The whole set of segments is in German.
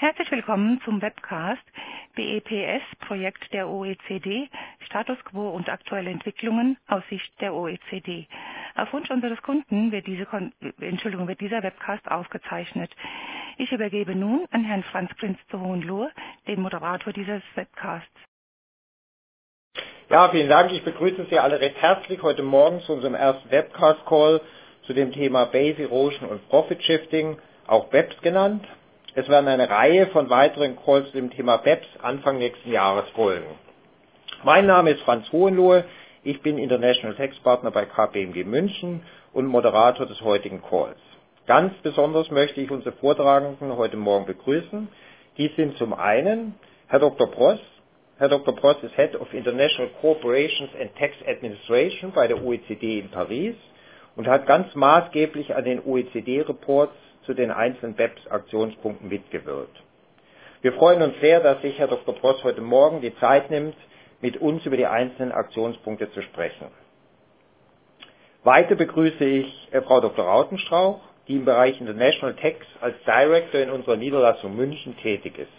Herzlich willkommen zum Webcast BEPS Projekt der OECD, Status quo und aktuelle Entwicklungen aus Sicht der OECD. Auf Wunsch unseres Kunden wird, diese, Entschuldigung, wird dieser Webcast aufgezeichnet. Ich übergebe nun an Herrn Franz Prinz zu Hohenlohe, den Moderator dieses Webcasts. Ja, vielen Dank. Ich begrüße Sie alle recht herzlich heute Morgen zu unserem ersten Webcast-Call zu dem Thema Base Erosion und Profit Shifting, auch BEPS genannt. Es werden eine Reihe von weiteren Calls zu dem Thema BEPS Anfang nächsten Jahres folgen. Mein Name ist Franz Hohenlohe. Ich bin International Tax Partner bei KPMG München und Moderator des heutigen Calls. Ganz besonders möchte ich unsere Vortragenden heute Morgen begrüßen. Dies sind zum einen Herr Dr. Pross. Herr Dr. Pross ist Head of International Corporations and Tax Administration bei der OECD in Paris und hat ganz maßgeblich an den OECD-Reports zu den einzelnen BEPS-Aktionspunkten mitgewirkt. Wir freuen uns sehr, dass sich Herr Dr. Pross heute Morgen die Zeit nimmt, mit uns über die einzelnen Aktionspunkte zu sprechen. Weiter begrüße ich äh, Frau Dr. Rautenstrauch, die im Bereich International Tax als Director in unserer Niederlassung München tätig ist.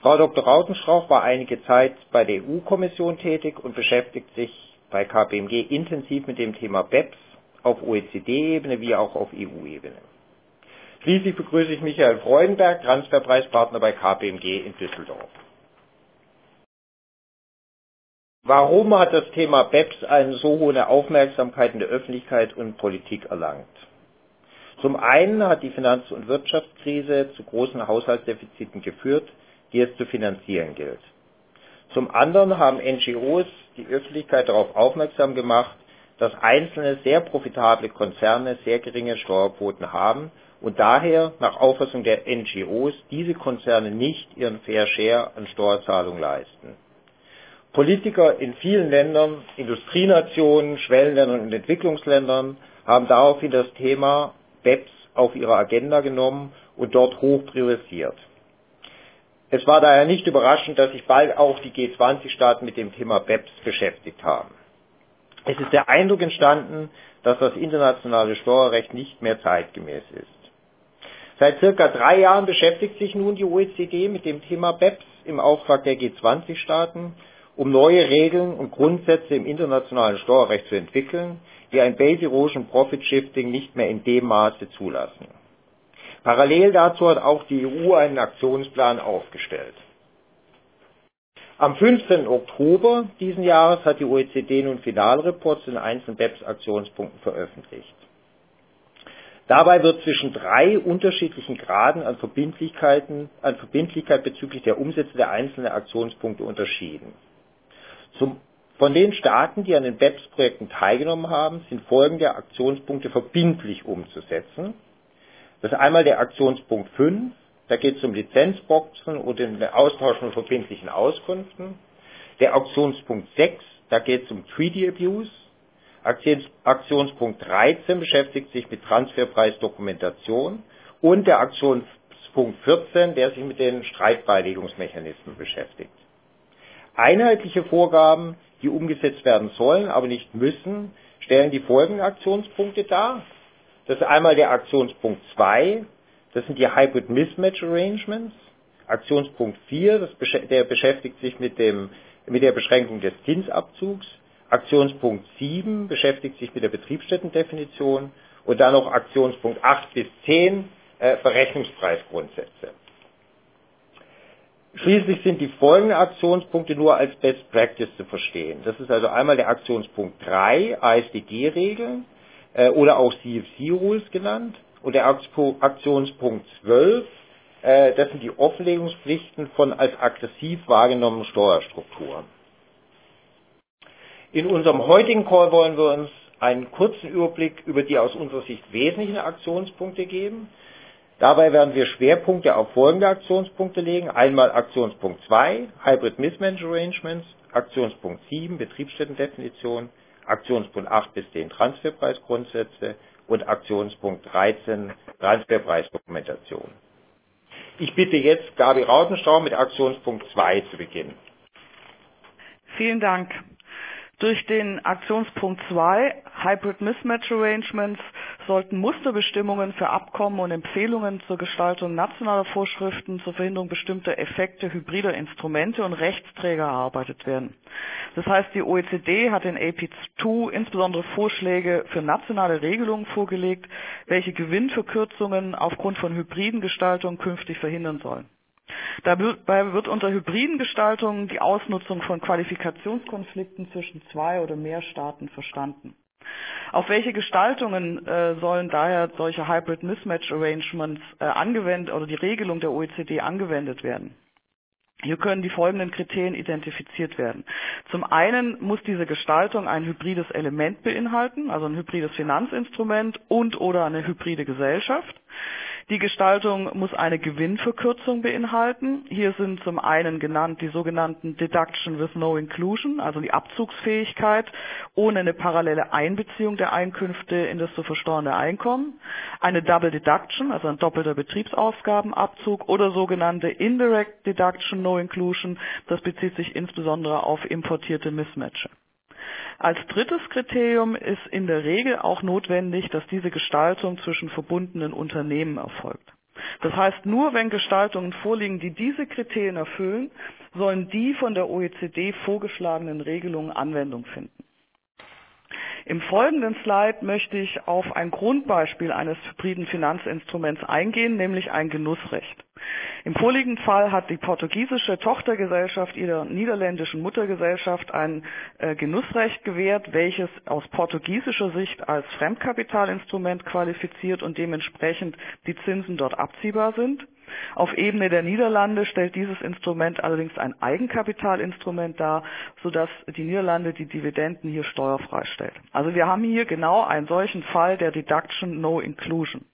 Frau Dr. Rautenstrauch war einige Zeit bei der EU-Kommission tätig und beschäftigt sich bei KPMG intensiv mit dem Thema BEPS auf OECD-Ebene wie auch auf EU-Ebene. Schließlich begrüße ich Michael Freudenberg, Transferpreispartner bei KPMG in Düsseldorf. Warum hat das Thema BEPS eine so hohe Aufmerksamkeit in der Öffentlichkeit und Politik erlangt? Zum einen hat die Finanz- und Wirtschaftskrise zu großen Haushaltsdefiziten geführt, die es zu finanzieren gilt. Zum anderen haben NGOs die Öffentlichkeit darauf aufmerksam gemacht, dass einzelne sehr profitable Konzerne sehr geringe Steuerquoten haben und daher nach Auffassung der NGOs diese Konzerne nicht ihren Fair Share an Steuerzahlungen leisten. Politiker in vielen Ländern, Industrienationen, Schwellenländern und Entwicklungsländern haben daraufhin das Thema BEPS auf ihre Agenda genommen und dort hoch priorisiert. Es war daher nicht überraschend, dass sich bald auch die G20-Staaten mit dem Thema BEPS beschäftigt haben. Es ist der Eindruck entstanden, dass das internationale Steuerrecht nicht mehr zeitgemäß ist. Seit circa drei Jahren beschäftigt sich nun die OECD mit dem Thema BEPS im Auftrag der G20-Staaten, um neue Regeln und Grundsätze im internationalen Steuerrecht zu entwickeln, die ein Base Erosion Profit Shifting nicht mehr in dem Maße zulassen. Parallel dazu hat auch die EU einen Aktionsplan aufgestellt. Am 15. Oktober diesen Jahres hat die OECD nun Finalreports in einzelnen BEPS-Aktionspunkten veröffentlicht. Dabei wird zwischen drei unterschiedlichen Graden an Verbindlichkeiten, an Verbindlichkeit bezüglich der Umsätze der einzelnen Aktionspunkte unterschieden. Zum, von den Staaten, die an den BEPS-Projekten teilgenommen haben, sind folgende Aktionspunkte verbindlich umzusetzen. Das ist einmal der Aktionspunkt 5, da geht es um Lizenzboxen und den Austausch von verbindlichen Auskünften. Der Aktionspunkt 6, da geht es um Treaty Abuse. Aktionspunkt 13 beschäftigt sich mit Transferpreisdokumentation und der Aktionspunkt 14, der sich mit den Streitbeilegungsmechanismen beschäftigt. Einheitliche Vorgaben, die umgesetzt werden sollen, aber nicht müssen, stellen die folgenden Aktionspunkte dar. Das ist einmal der Aktionspunkt 2, das sind die Hybrid Mismatch Arrangements. Aktionspunkt 4, das, der beschäftigt sich mit, dem, mit der Beschränkung des Zinsabzugs. Aktionspunkt 7 beschäftigt sich mit der Betriebsstättendefinition und dann noch Aktionspunkt 8 bis 10 äh, Berechnungspreisgrundsätze. Schließlich sind die folgenden Aktionspunkte nur als Best Practice zu verstehen. Das ist also einmal der Aktionspunkt 3, ASDG-Regeln äh, oder auch CFC-Rules genannt und der Aktionspunkt 12, äh, das sind die Offenlegungspflichten von als aggressiv wahrgenommenen Steuerstrukturen. In unserem heutigen Call wollen wir uns einen kurzen Überblick über die aus unserer Sicht wesentlichen Aktionspunkte geben. Dabei werden wir Schwerpunkte auf folgende Aktionspunkte legen. Einmal Aktionspunkt 2, Hybrid Mismatch Arrangements, Aktionspunkt 7, Betriebsstättendefinition, Aktionspunkt 8 bis 10 Transferpreisgrundsätze und Aktionspunkt 13 Transferpreisdokumentation. Ich bitte jetzt Gabi Rautenstrau mit Aktionspunkt 2 zu beginnen. Vielen Dank. Durch den Aktionspunkt 2 Hybrid Mismatch Arrangements sollten Musterbestimmungen für Abkommen und Empfehlungen zur Gestaltung nationaler Vorschriften zur Verhinderung bestimmter Effekte hybrider Instrumente und Rechtsträger erarbeitet werden. Das heißt, die OECD hat in AP2 insbesondere Vorschläge für nationale Regelungen vorgelegt, welche Gewinnverkürzungen aufgrund von hybriden Gestaltungen künftig verhindern sollen. Dabei wird unter hybriden Gestaltungen die Ausnutzung von Qualifikationskonflikten zwischen zwei oder mehr Staaten verstanden. Auf welche Gestaltungen äh, sollen daher solche Hybrid Mismatch Arrangements äh, angewendet oder die Regelung der OECD angewendet werden? Hier können die folgenden Kriterien identifiziert werden. Zum einen muss diese Gestaltung ein hybrides Element beinhalten, also ein hybrides Finanzinstrument und oder eine hybride Gesellschaft. Die Gestaltung muss eine Gewinnverkürzung beinhalten. Hier sind zum einen genannt die sogenannten Deduction with no Inclusion, also die Abzugsfähigkeit ohne eine parallele Einbeziehung der Einkünfte in das zu versteuernde Einkommen, eine Double Deduction, also ein doppelter Betriebsausgabenabzug oder sogenannte Indirect Deduction no Inclusion, das bezieht sich insbesondere auf importierte Mismatches. Als drittes Kriterium ist in der Regel auch notwendig, dass diese Gestaltung zwischen verbundenen Unternehmen erfolgt. Das heißt, nur wenn Gestaltungen vorliegen, die diese Kriterien erfüllen, sollen die von der OECD vorgeschlagenen Regelungen Anwendung finden. Im folgenden Slide möchte ich auf ein Grundbeispiel eines hybriden Finanzinstruments eingehen, nämlich ein Genussrecht. Im vorliegenden Fall hat die portugiesische Tochtergesellschaft ihrer niederländischen Muttergesellschaft ein äh, Genussrecht gewährt, welches aus portugiesischer Sicht als Fremdkapitalinstrument qualifiziert und dementsprechend die Zinsen dort abziehbar sind. Auf Ebene der Niederlande stellt dieses Instrument allerdings ein Eigenkapitalinstrument dar, sodass die Niederlande die Dividenden hier steuerfrei stellt. Also wir haben hier genau einen solchen Fall der Deduction No Inclusion.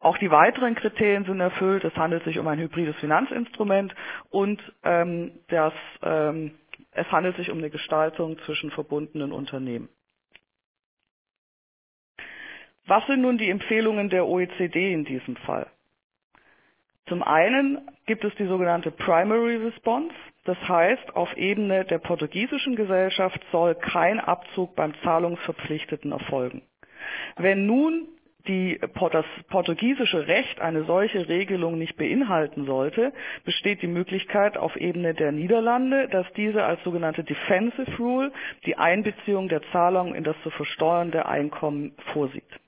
Auch die weiteren Kriterien sind erfüllt. Es handelt sich um ein hybrides Finanzinstrument und ähm, das, ähm, es handelt sich um eine Gestaltung zwischen verbundenen Unternehmen. Was sind nun die Empfehlungen der OECD in diesem Fall? Zum einen gibt es die sogenannte Primary Response. Das heißt, auf Ebene der portugiesischen Gesellschaft soll kein Abzug beim Zahlungsverpflichteten erfolgen. Wenn nun die, das portugiesische Recht eine solche Regelung nicht beinhalten sollte, besteht die Möglichkeit auf Ebene der Niederlande, dass diese als sogenannte Defensive Rule die Einbeziehung der Zahlung in das zu versteuernde Einkommen vorsieht.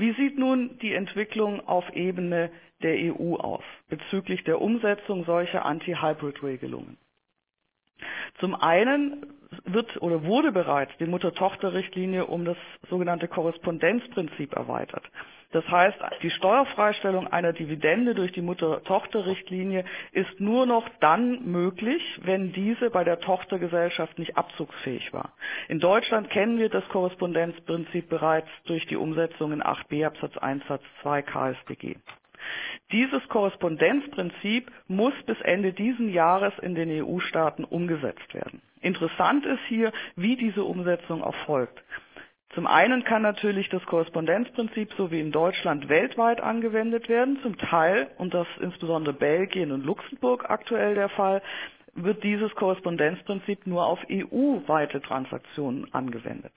Wie sieht nun die Entwicklung auf Ebene der EU aus bezüglich der Umsetzung solcher Anti-Hybrid-Regelungen? Zum einen wird oder wurde bereits die Mutter-Tochter-Richtlinie um das sogenannte Korrespondenzprinzip erweitert. Das heißt, die Steuerfreistellung einer Dividende durch die Mutter-Tochter-Richtlinie ist nur noch dann möglich, wenn diese bei der Tochtergesellschaft nicht abzugsfähig war. In Deutschland kennen wir das Korrespondenzprinzip bereits durch die Umsetzung in 8b Absatz 1 Satz 2 KStG. Dieses Korrespondenzprinzip muss bis Ende diesen Jahres in den EU-Staaten umgesetzt werden. Interessant ist hier, wie diese Umsetzung erfolgt. Zum einen kann natürlich das Korrespondenzprinzip so wie in Deutschland weltweit angewendet werden. Zum Teil, und das insbesondere Belgien und Luxemburg aktuell der Fall, wird dieses Korrespondenzprinzip nur auf EU-weite Transaktionen angewendet.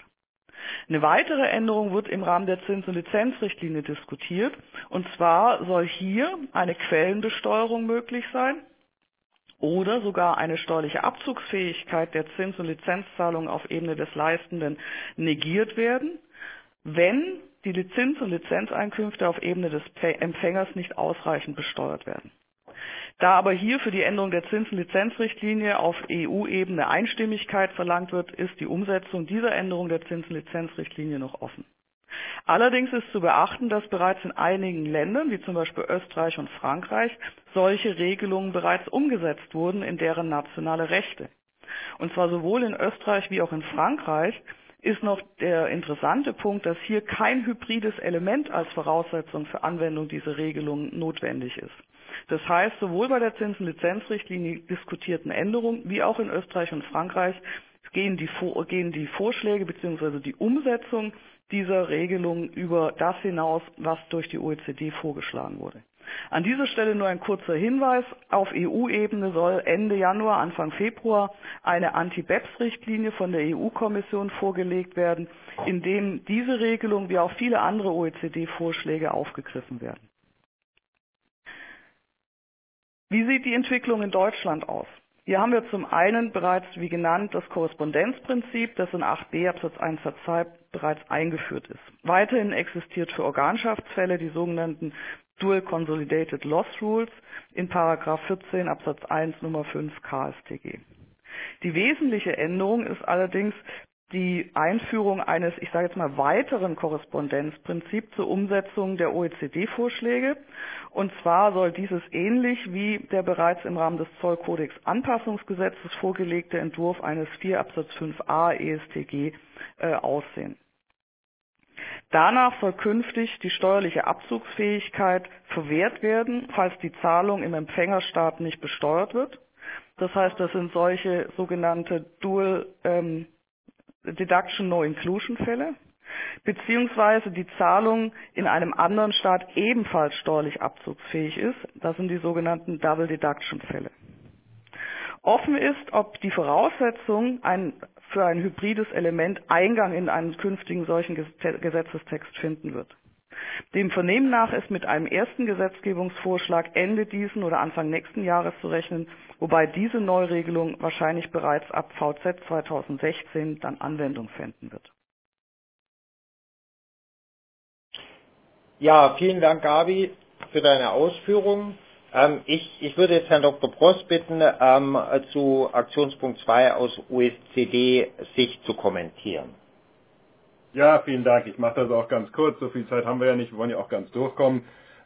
Eine weitere Änderung wird im Rahmen der Zins- und Lizenzrichtlinie diskutiert. Und zwar soll hier eine Quellenbesteuerung möglich sein oder sogar eine steuerliche Abzugsfähigkeit der Zins- und Lizenzzahlungen auf Ebene des Leistenden negiert werden, wenn die Zins- und Lizenzeinkünfte auf Ebene des Empfängers nicht ausreichend besteuert werden. Da aber hier für die Änderung der Zinsenlizenzrichtlinie auf EU-Ebene Einstimmigkeit verlangt wird, ist die Umsetzung dieser Änderung der Zinsenlizenzrichtlinie noch offen. Allerdings ist zu beachten, dass bereits in einigen Ländern, wie zum Beispiel Österreich und Frankreich, solche Regelungen bereits umgesetzt wurden in deren nationale Rechte. Und zwar sowohl in Österreich wie auch in Frankreich ist noch der interessante Punkt, dass hier kein hybrides Element als Voraussetzung für Anwendung dieser Regelungen notwendig ist. Das heißt, sowohl bei der Zinsenlizenzrichtlinie diskutierten Änderungen wie auch in Österreich und Frankreich gehen die, gehen die Vorschläge bzw. die Umsetzung dieser Regelung über das hinaus, was durch die OECD vorgeschlagen wurde. An dieser Stelle nur ein kurzer Hinweis. Auf EU-Ebene soll Ende Januar, Anfang Februar eine Anti-BEPS-Richtlinie von der EU-Kommission vorgelegt werden, in dem diese Regelung wie auch viele andere OECD-Vorschläge aufgegriffen werden. Wie sieht die Entwicklung in Deutschland aus? Hier haben wir zum einen bereits, wie genannt, das Korrespondenzprinzip, das in 8b Absatz 1 Satz 2 bereits eingeführt ist. Weiterhin existiert für Organschaftsfälle die sogenannten Dual Consolidated Loss Rules in Paragraph 14 Absatz 1 Nummer 5 KStG. Die wesentliche Änderung ist allerdings die Einführung eines, ich sage jetzt mal, weiteren Korrespondenzprinzips zur Umsetzung der OECD-Vorschläge. Und zwar soll dieses ähnlich wie der bereits im Rahmen des Zollkodex Anpassungsgesetzes vorgelegte Entwurf eines 4 Absatz 5a ESTG äh, aussehen. Danach soll künftig die steuerliche Abzugsfähigkeit verwehrt werden, falls die Zahlung im Empfängerstaat nicht besteuert wird. Das heißt, das sind solche sogenannte Dual ähm, Deduction No Inclusion Fälle, beziehungsweise die Zahlung in einem anderen Staat ebenfalls steuerlich abzugsfähig ist. Das sind die sogenannten Double Deduction Fälle. Offen ist, ob die Voraussetzung ein, für ein hybrides Element Eingang in einen künftigen solchen Gesetzestext finden wird. Dem Vernehmen nach ist mit einem ersten Gesetzgebungsvorschlag Ende diesen oder Anfang nächsten Jahres zu rechnen, wobei diese Neuregelung wahrscheinlich bereits ab VZ 2016 dann Anwendung finden wird. Ja, vielen Dank, Gabi, für deine Ausführungen. Ähm, ich, ich, würde jetzt Herrn Dr. Prost bitten, ähm, zu Aktionspunkt 2 aus OECD-Sicht zu kommentieren. Ja, vielen Dank. Ich mache das auch ganz kurz. So viel Zeit haben wir ja nicht. Wir wollen ja auch ganz durchkommen.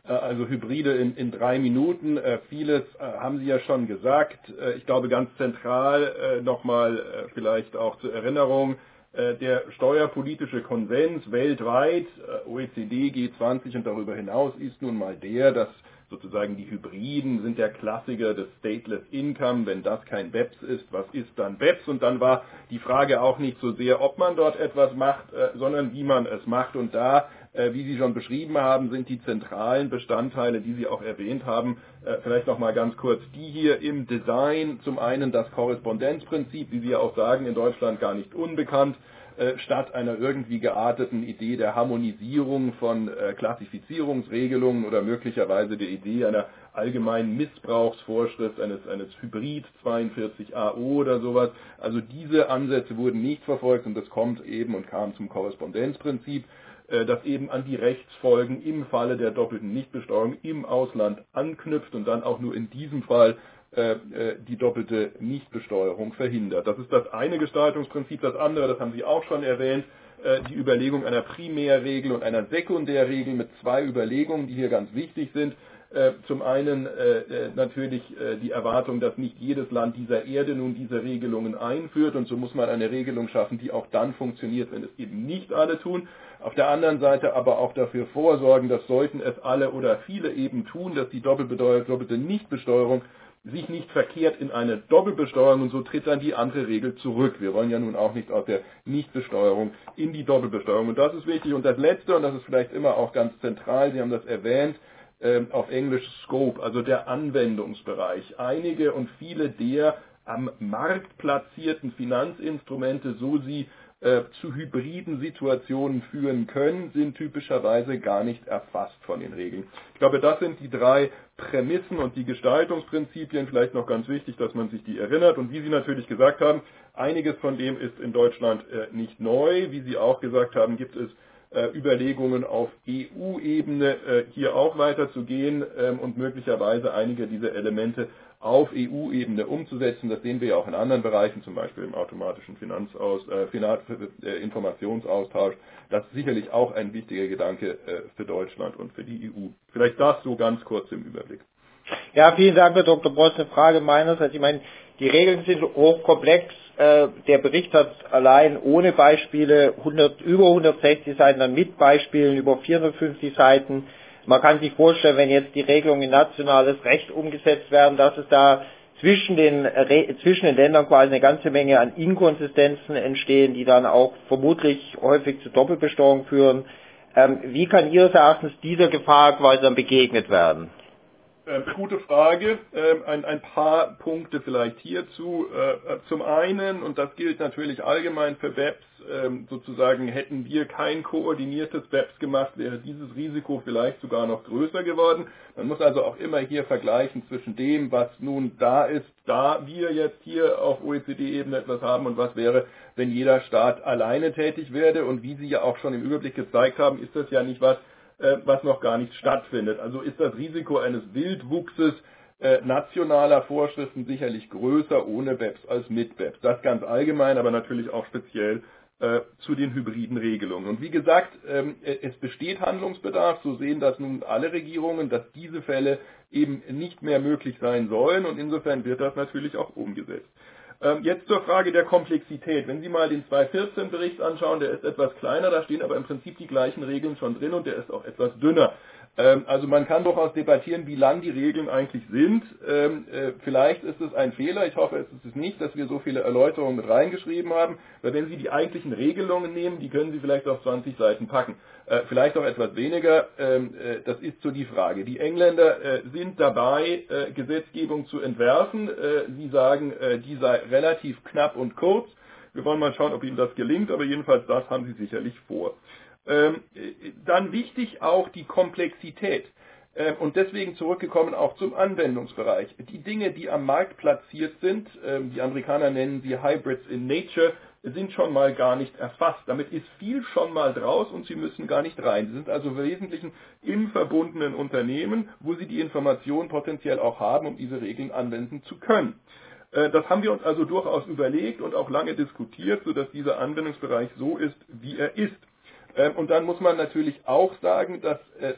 Äh, also Hybride in, in drei Minuten. Äh, vieles äh, haben Sie ja schon gesagt. Ich glaube ganz zentral nochmal vielleicht auch zur Erinnerung. Der steuerpolitische Konsens weltweit, OECD, G20 und darüber hinaus ist nun mal der, dass sozusagen die Hybriden sind der Klassiker des Stateless Income. Wenn das kein BEPS ist, was ist dann BEPS? Und dann war die Frage auch nicht so sehr, ob man dort etwas macht, äh, sondern wie man es macht. Und da, äh, wie Sie schon beschrieben haben, sind die zentralen Bestandteile, die Sie auch erwähnt haben, äh, vielleicht noch mal ganz kurz die hier im Design. Zum einen das Korrespondenzprinzip, wie Sie auch sagen, in Deutschland gar nicht unbekannt. Äh, statt einer irgendwie gearteten Idee der Harmonisierung von äh, Klassifizierungsregelungen oder möglicherweise der Idee einer allgemeinen Missbrauchsvorschrift eines, eines Hybrid 42AO oder sowas. Also diese Ansätze wurden nicht verfolgt und das kommt eben und kam zum Korrespondenzprinzip das eben an die Rechtsfolgen im Falle der doppelten Nichtbesteuerung im Ausland anknüpft und dann auch nur in diesem Fall äh, äh, die doppelte Nichtbesteuerung verhindert. Das ist das eine Gestaltungsprinzip. Das andere, das haben Sie auch schon erwähnt, äh, die Überlegung einer Primärregel und einer Sekundärregel mit zwei Überlegungen, die hier ganz wichtig sind. Zum einen natürlich die Erwartung, dass nicht jedes Land dieser Erde nun diese Regelungen einführt und so muss man eine Regelung schaffen, die auch dann funktioniert, wenn es eben nicht alle tun. Auf der anderen Seite aber auch dafür vorsorgen, dass sollten es alle oder viele eben tun, dass die doppelte Nichtbesteuerung sich nicht verkehrt in eine Doppelbesteuerung und so tritt dann die andere Regel zurück. Wir wollen ja nun auch nicht aus der Nichtbesteuerung in die Doppelbesteuerung. Und das ist wichtig. Und das Letzte, und das ist vielleicht immer auch ganz zentral, Sie haben das erwähnt, äh, auf Englisch Scope, also der Anwendungsbereich. Einige und viele der am Markt platzierten Finanzinstrumente, so sie äh, zu hybriden Situationen führen können, sind typischerweise gar nicht erfasst von den Regeln. Ich glaube, das sind die drei Prämissen und die Gestaltungsprinzipien. Vielleicht noch ganz wichtig, dass man sich die erinnert. Und wie Sie natürlich gesagt haben, einiges von dem ist in Deutschland äh, nicht neu. Wie Sie auch gesagt haben, gibt es Überlegungen auf EU-Ebene äh, hier auch weiterzugehen ähm, und möglicherweise einige dieser Elemente auf EU-Ebene umzusetzen. Das sehen wir ja auch in anderen Bereichen, zum Beispiel im automatischen Finanzaus, äh, äh, Informationsaustausch. Das ist sicherlich auch ein wichtiger Gedanke äh, für Deutschland und für die EU. Vielleicht das so ganz kurz im Überblick. Ja, vielen Dank, Herr Dr. Boss. Eine Frage meinerseits. Ich meine, die Regeln sind hochkomplex. Äh, der Bericht hat allein ohne Beispiele 100, über 160 Seiten, dann mit Beispielen über 450 Seiten. Man kann sich vorstellen, wenn jetzt die Regelungen in nationales Recht umgesetzt werden, dass es da zwischen den, zwischen den Ländern quasi eine ganze Menge an Inkonsistenzen entstehen, die dann auch vermutlich häufig zu Doppelbesteuerung führen. Ähm, wie kann Ihres Erachtens dieser Gefahr quasi dann begegnet werden? Ähm, gute Frage. Ähm, ein, ein, paar Punkte vielleicht hierzu. Äh, zum einen, und das gilt natürlich allgemein für BEPS, ähm, sozusagen hätten wir kein koordiniertes BEPS gemacht, wäre dieses Risiko vielleicht sogar noch größer geworden. Man muss also auch immer hier vergleichen zwischen dem, was nun da ist, da wir jetzt hier auf OECD-Ebene etwas haben und was wäre, wenn jeder Staat alleine tätig werde. Und wie Sie ja auch schon im Überblick gezeigt haben, ist das ja nicht was, äh, was noch gar nicht stattfindet. Also ist das Risiko eines Wildwuchses äh, nationaler Vorschriften sicherlich größer ohne BEPS als mit BEPS. Das ganz allgemein, aber natürlich auch speziell äh, zu den hybriden Regelungen. Und wie gesagt, ähm, es besteht Handlungsbedarf, so sehen das nun alle Regierungen, dass diese Fälle eben nicht mehr möglich sein sollen und insofern wird das natürlich auch umgesetzt. Ähm, jetzt zur Frage der Komplexität. Wenn Sie mal den 2014-Bericht anschauen, der ist etwas kleiner, da stehen aber im Prinzip die gleichen Regeln schon drin und der ist auch etwas dünner. Ähm, also man kann durchaus debattieren, wie lang die Regeln eigentlich sind. Ähm, äh, vielleicht ist es ein Fehler, ich hoffe es ist es nicht, dass wir so viele Erläuterungen mit reingeschrieben haben, weil wenn Sie die eigentlichen Regelungen nehmen, die können Sie vielleicht auf 20 Seiten packen. Äh, vielleicht auch etwas weniger, ähm, äh, das ist so die Frage. Die Engländer sind dabei, Gesetzgebung zu entwerfen. Sie sagen, die sei relativ knapp und kurz. Wir wollen mal schauen, ob Ihnen das gelingt, aber jedenfalls das haben Sie sicherlich vor. Ähm, dann wichtig auch die Komplexität. Ähm, und deswegen zurückgekommen auch zum Anwendungsbereich. Die Dinge, die am Markt platziert sind, ähm, die Amerikaner nennen sie Hybrids in Nature, sind schon mal gar nicht erfasst. Damit ist viel schon mal draus und sie müssen gar nicht rein. Sie sind also im Wesentlichen im verbundenen Unternehmen, wo sie die Information potenziell auch haben, um diese Regeln anwenden zu können. Äh, das haben wir uns also durchaus überlegt und auch lange diskutiert, sodass dieser Anwendungsbereich so ist, wie er ist. Ähm, und dann muss man natürlich auch sagen, dass äh,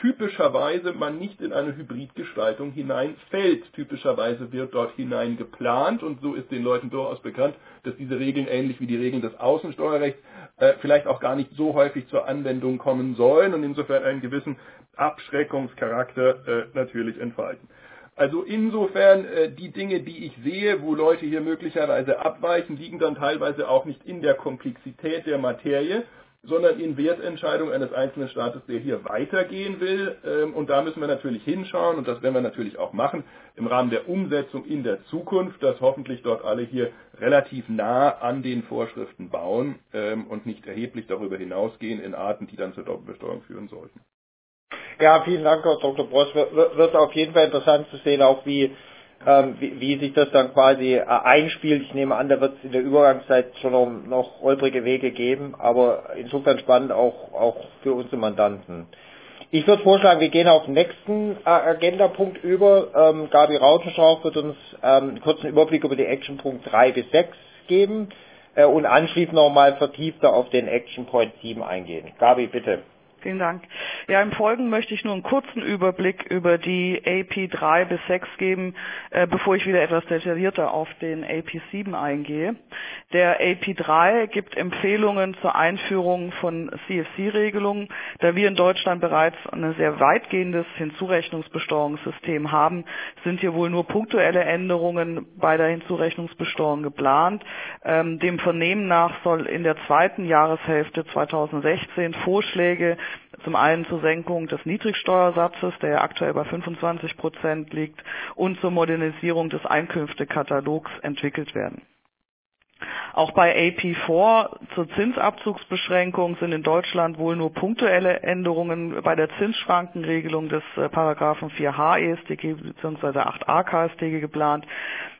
typischerweise man nicht in eine Hybridgestaltung hineinfällt. Typischerweise wird dort hinein geplant und so ist den Leuten durchaus bekannt, dass diese Regeln ähnlich wie die Regeln des Außensteuerrechts äh, vielleicht auch gar nicht so häufig zur Anwendung kommen sollen und insofern einen gewissen Abschreckungscharakter äh, natürlich entfalten. Also insofern äh, die Dinge, die ich sehe, wo Leute hier möglicherweise abweichen, liegen dann teilweise auch nicht in der Komplexität der Materie, sondern in Wertentscheidungen eines einzelnen Staates, der hier weitergehen will. Ähm, und da müssen wir natürlich hinschauen, und das werden wir natürlich auch machen, im Rahmen der Umsetzung in der Zukunft, dass hoffentlich dort alle hier relativ nah an den Vorschriften bauen ähm, und nicht erheblich darüber hinausgehen in Arten, die dann zur Doppelbesteuerung führen sollten. Ja, vielen Dank, Herr Dr. Bross. Wird auf jeden Fall interessant zu sehen, auch wie ähm, wie, wie, sich das dann quasi äh, einspielt. Ich nehme an, da wird es in der Übergangszeit schon noch, noch holprige Wege geben, aber insofern spannend auch, auch für unsere Mandanten. Ich würde vorschlagen, wir gehen auf den nächsten äh, Agendapunkt über. Ähm, Gabi Rautenstrauch wird uns ähm, einen kurzen Überblick über die Actionpunkt 3 bis 6 geben äh, und anschließend nochmal vertiefter auf den Action Point 7 eingehen. Gabi, bitte. Vielen Dank. Ja, im Folgenden möchte ich nur einen kurzen Überblick über die AP 3 bis 6 geben, äh, bevor ich wieder etwas detaillierter auf den AP 7 eingehe. Der AP 3 gibt Empfehlungen zur Einführung von CFC-Regelungen. Da wir in Deutschland bereits ein sehr weitgehendes Hinzurechnungsbesteuerungssystem haben, sind hier wohl nur punktuelle Änderungen bei der Hinzurechnungsbesteuerung geplant. Ähm, dem Vernehmen nach soll in der zweiten Jahreshälfte 2016 Vorschläge zum einen zur Senkung des Niedrigsteuersatzes, der ja aktuell bei 25 Prozent liegt, und zur Modernisierung des Einkünftekatalogs entwickelt werden. Auch bei AP4 zur Zinsabzugsbeschränkung sind in Deutschland wohl nur punktuelle Änderungen bei der Zinsschrankenregelung des äh, Paragraphen 4h EStG bzw. 8a KStG geplant.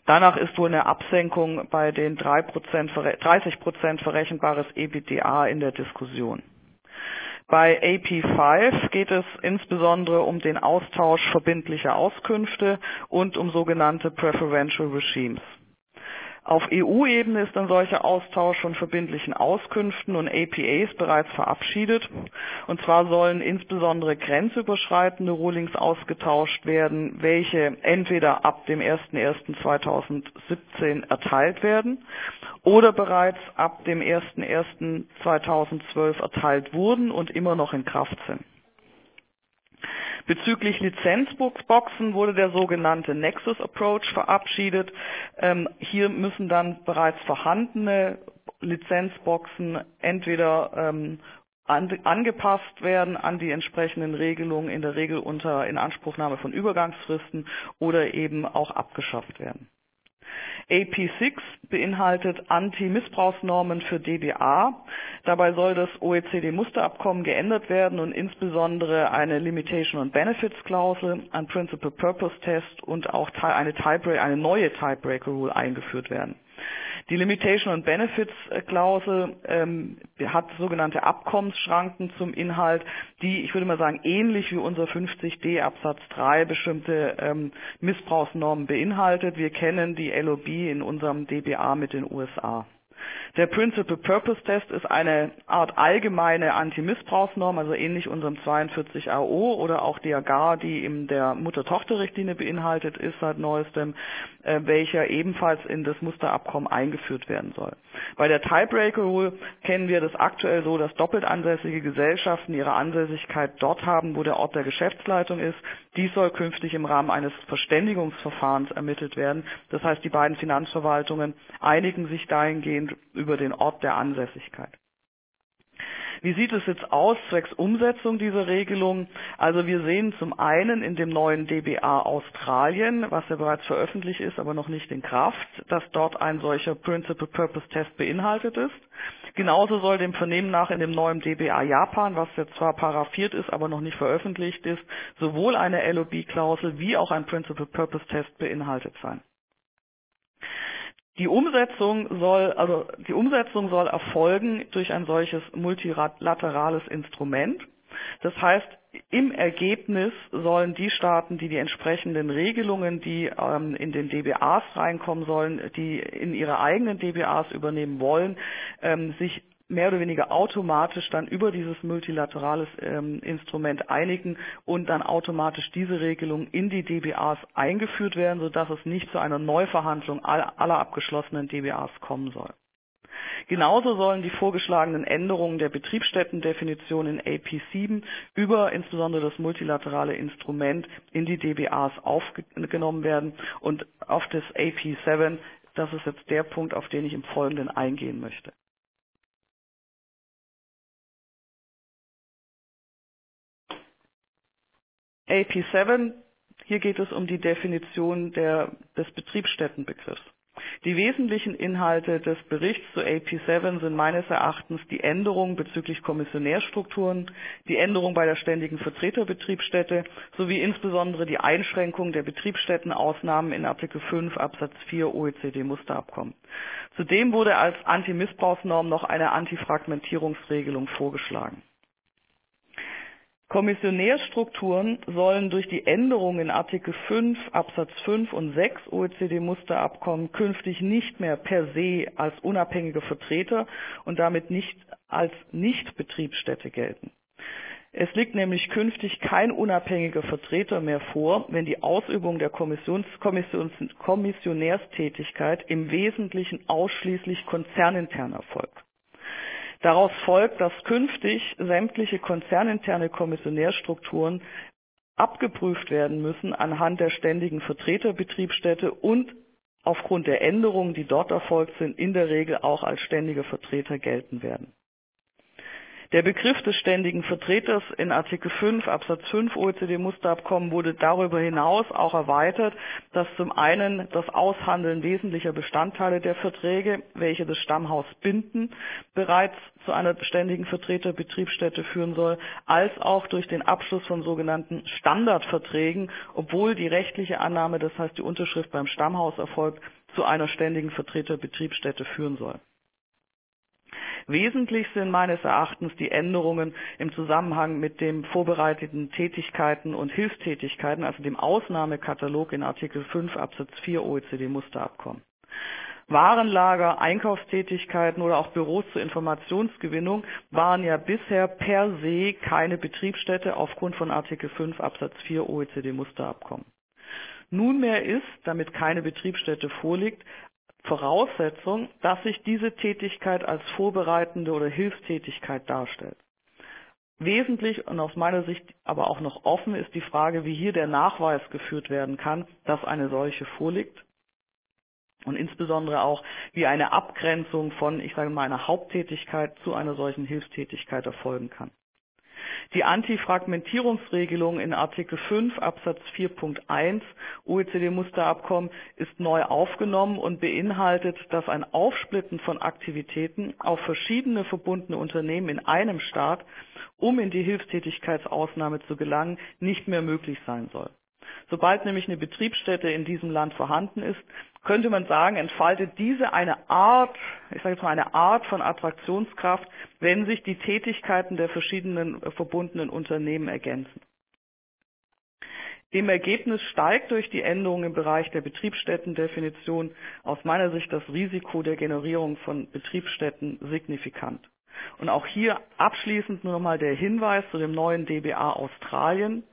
Danach ist wohl eine Absenkung bei den 3%, 30 Prozent verrechenbares EBITDA in der Diskussion. Bei AP5 geht es insbesondere um den Austausch verbindlicher Auskünfte und um sogenannte Preferential Regimes. Auf EU-Ebene ist ein solcher Austausch von verbindlichen Auskünften und APAs bereits verabschiedet. Und zwar sollen insbesondere grenzüberschreitende Rulings ausgetauscht werden, welche entweder ab dem 01.01.2017 erteilt werden oder bereits ab dem 01.01.2012 erteilt wurden und immer noch in Kraft sind. Bezüglich Lizenzboxen wurde der sogenannte Nexus Approach verabschiedet. Ähm, hier müssen dann bereits vorhandene Lizenzboxen entweder ähm, an, angepasst werden an die entsprechenden Regelungen, in der Regel unter Inanspruchnahme von Übergangsfristen oder eben auch abgeschafft werden. AP6 beinhaltet Anti-Missbrauchsnormen für DBA. Dabei soll das OECD-Musterabkommen geändert werden und insbesondere eine Limitation und Benefits Klausel, ein Principal Purpose Test und auch eine, eine neue Tiebreaker Rule eingeführt werden. Die Limitation und Benefits Klausel ähm, hat sogenannte Abkommensschranken zum Inhalt, die, ich würde mal sagen, ähnlich wie unser 50d Absatz 3 bestimmte ähm, Missbrauchsnormen beinhaltet. Wir kennen die LOB in unserem DBA mit den USA. Der Principal Purpose Test ist eine Art allgemeine Anti-Missbrauchsnorm, also ähnlich unserem 42 AO oder auch der GAR, die in der Mutter-Tochter-Richtlinie beinhaltet ist seit neuestem, äh, welcher ebenfalls in das Musterabkommen eingeführt werden soll. Bei der Tiebreaker Rule kennen wir das aktuell so, dass doppelt ansässige Gesellschaften ihre Ansässigkeit dort haben, wo der Ort der Geschäftsleitung ist. Dies soll künftig im Rahmen eines Verständigungsverfahrens ermittelt werden. Das heißt, die beiden Finanzverwaltungen einigen sich dahingehend über den Ort der Ansässigkeit. Wie sieht es jetzt aus zwecks Umsetzung dieser Regelung? Also wir sehen zum einen in dem neuen DBA Australien, was ja bereits veröffentlicht ist, aber noch nicht in Kraft, dass dort ein solcher Principal Purpose Test beinhaltet ist. Genauso soll dem Vernehmen nach in dem neuen DBA Japan, was jetzt zwar paraffiert ist, aber noch nicht veröffentlicht ist, sowohl eine LOB-Klausel wie auch ein Principal Purpose Test beinhaltet sein. Die Umsetzung soll, also die Umsetzung soll erfolgen durch ein solches multilaterales Instrument. Das heißt, im Ergebnis sollen die Staaten, die die entsprechenden Regelungen, die ähm, in den DBAs reinkommen sollen, die in ihre eigenen DBAs übernehmen wollen, ähm, sich mehr oder weniger automatisch dann über dieses multilaterales ähm, Instrument einigen und dann automatisch diese Regelung in die DBAs eingeführt werden, sodass es nicht zu einer Neuverhandlung aller abgeschlossenen DBAs kommen soll. Genauso sollen die vorgeschlagenen Änderungen der Betriebsstättendefinition in AP7 über insbesondere das multilaterale Instrument in die DBAs aufgenommen werden und auf das AP7, das ist jetzt der Punkt, auf den ich im Folgenden eingehen möchte. AP7, hier geht es um die Definition der, des Betriebsstättenbegriffs. Die wesentlichen Inhalte des Berichts zu AP7 sind meines Erachtens die Änderung bezüglich Kommissionärstrukturen, die Änderung bei der ständigen Vertreterbetriebsstätte sowie insbesondere die Einschränkung der Betriebsstättenausnahmen in Artikel 5 Absatz 4 OECD-Musterabkommen. Zudem wurde als Anti-Missbrauchsnorm noch eine Antifragmentierungsregelung vorgeschlagen. Kommissionärstrukturen sollen durch die Änderung in Artikel 5 Absatz 5 und 6 OECD-Musterabkommen künftig nicht mehr per se als unabhängige Vertreter und damit nicht als Nichtbetriebsstätte gelten. Es liegt nämlich künftig kein unabhängiger Vertreter mehr vor, wenn die Ausübung der Kommissions Kommissions Kommissionärstätigkeit im Wesentlichen ausschließlich konzernintern erfolgt. Daraus folgt, dass künftig sämtliche konzerninterne Kommissionärstrukturen abgeprüft werden müssen anhand der ständigen Vertreterbetriebsstätte und aufgrund der Änderungen, die dort erfolgt sind, in der Regel auch als ständige Vertreter gelten werden. Der Begriff des ständigen Vertreters in Artikel 5 Absatz 5 OECD-Musterabkommen wurde darüber hinaus auch erweitert, dass zum einen das Aushandeln wesentlicher Bestandteile der Verträge, welche das Stammhaus binden, bereits zu einer ständigen Vertreterbetriebsstätte führen soll, als auch durch den Abschluss von sogenannten Standardverträgen, obwohl die rechtliche Annahme, das heißt die Unterschrift beim Stammhaus erfolgt, zu einer ständigen Vertreterbetriebsstätte führen soll. Wesentlich sind meines Erachtens die Änderungen im Zusammenhang mit den vorbereiteten Tätigkeiten und Hilfstätigkeiten, also dem Ausnahmekatalog in Artikel 5 Absatz 4 OECD-Musterabkommen. Warenlager, Einkaufstätigkeiten oder auch Büros zur Informationsgewinnung waren ja bisher per se keine Betriebsstätte aufgrund von Artikel 5 Absatz 4 OECD-Musterabkommen. Nunmehr ist, damit keine Betriebsstätte vorliegt, Voraussetzung, dass sich diese Tätigkeit als vorbereitende oder Hilfstätigkeit darstellt. Wesentlich und aus meiner Sicht aber auch noch offen ist die Frage, wie hier der Nachweis geführt werden kann, dass eine solche vorliegt. und insbesondere auch, wie eine Abgrenzung von, ich sage mal, einer Haupttätigkeit zu einer solchen Hilfstätigkeit erfolgen kann. Die Antifragmentierungsregelung in Artikel 5 Absatz 4.1 OECD-Musterabkommen ist neu aufgenommen und beinhaltet, dass ein Aufsplitten von Aktivitäten auf verschiedene verbundene Unternehmen in einem Staat, um in die Hilfstätigkeitsausnahme zu gelangen, nicht mehr möglich sein soll. Sobald nämlich eine Betriebsstätte in diesem Land vorhanden ist, könnte man sagen, entfaltet diese eine Art, ich sage jetzt mal eine Art von Attraktionskraft, wenn sich die Tätigkeiten der verschiedenen verbundenen Unternehmen ergänzen. Im Ergebnis steigt durch die Änderung im Bereich der Betriebsstättendefinition aus meiner Sicht das Risiko der Generierung von Betriebsstätten signifikant. Und auch hier abschließend nur nochmal der Hinweis zu dem neuen DBA Australien.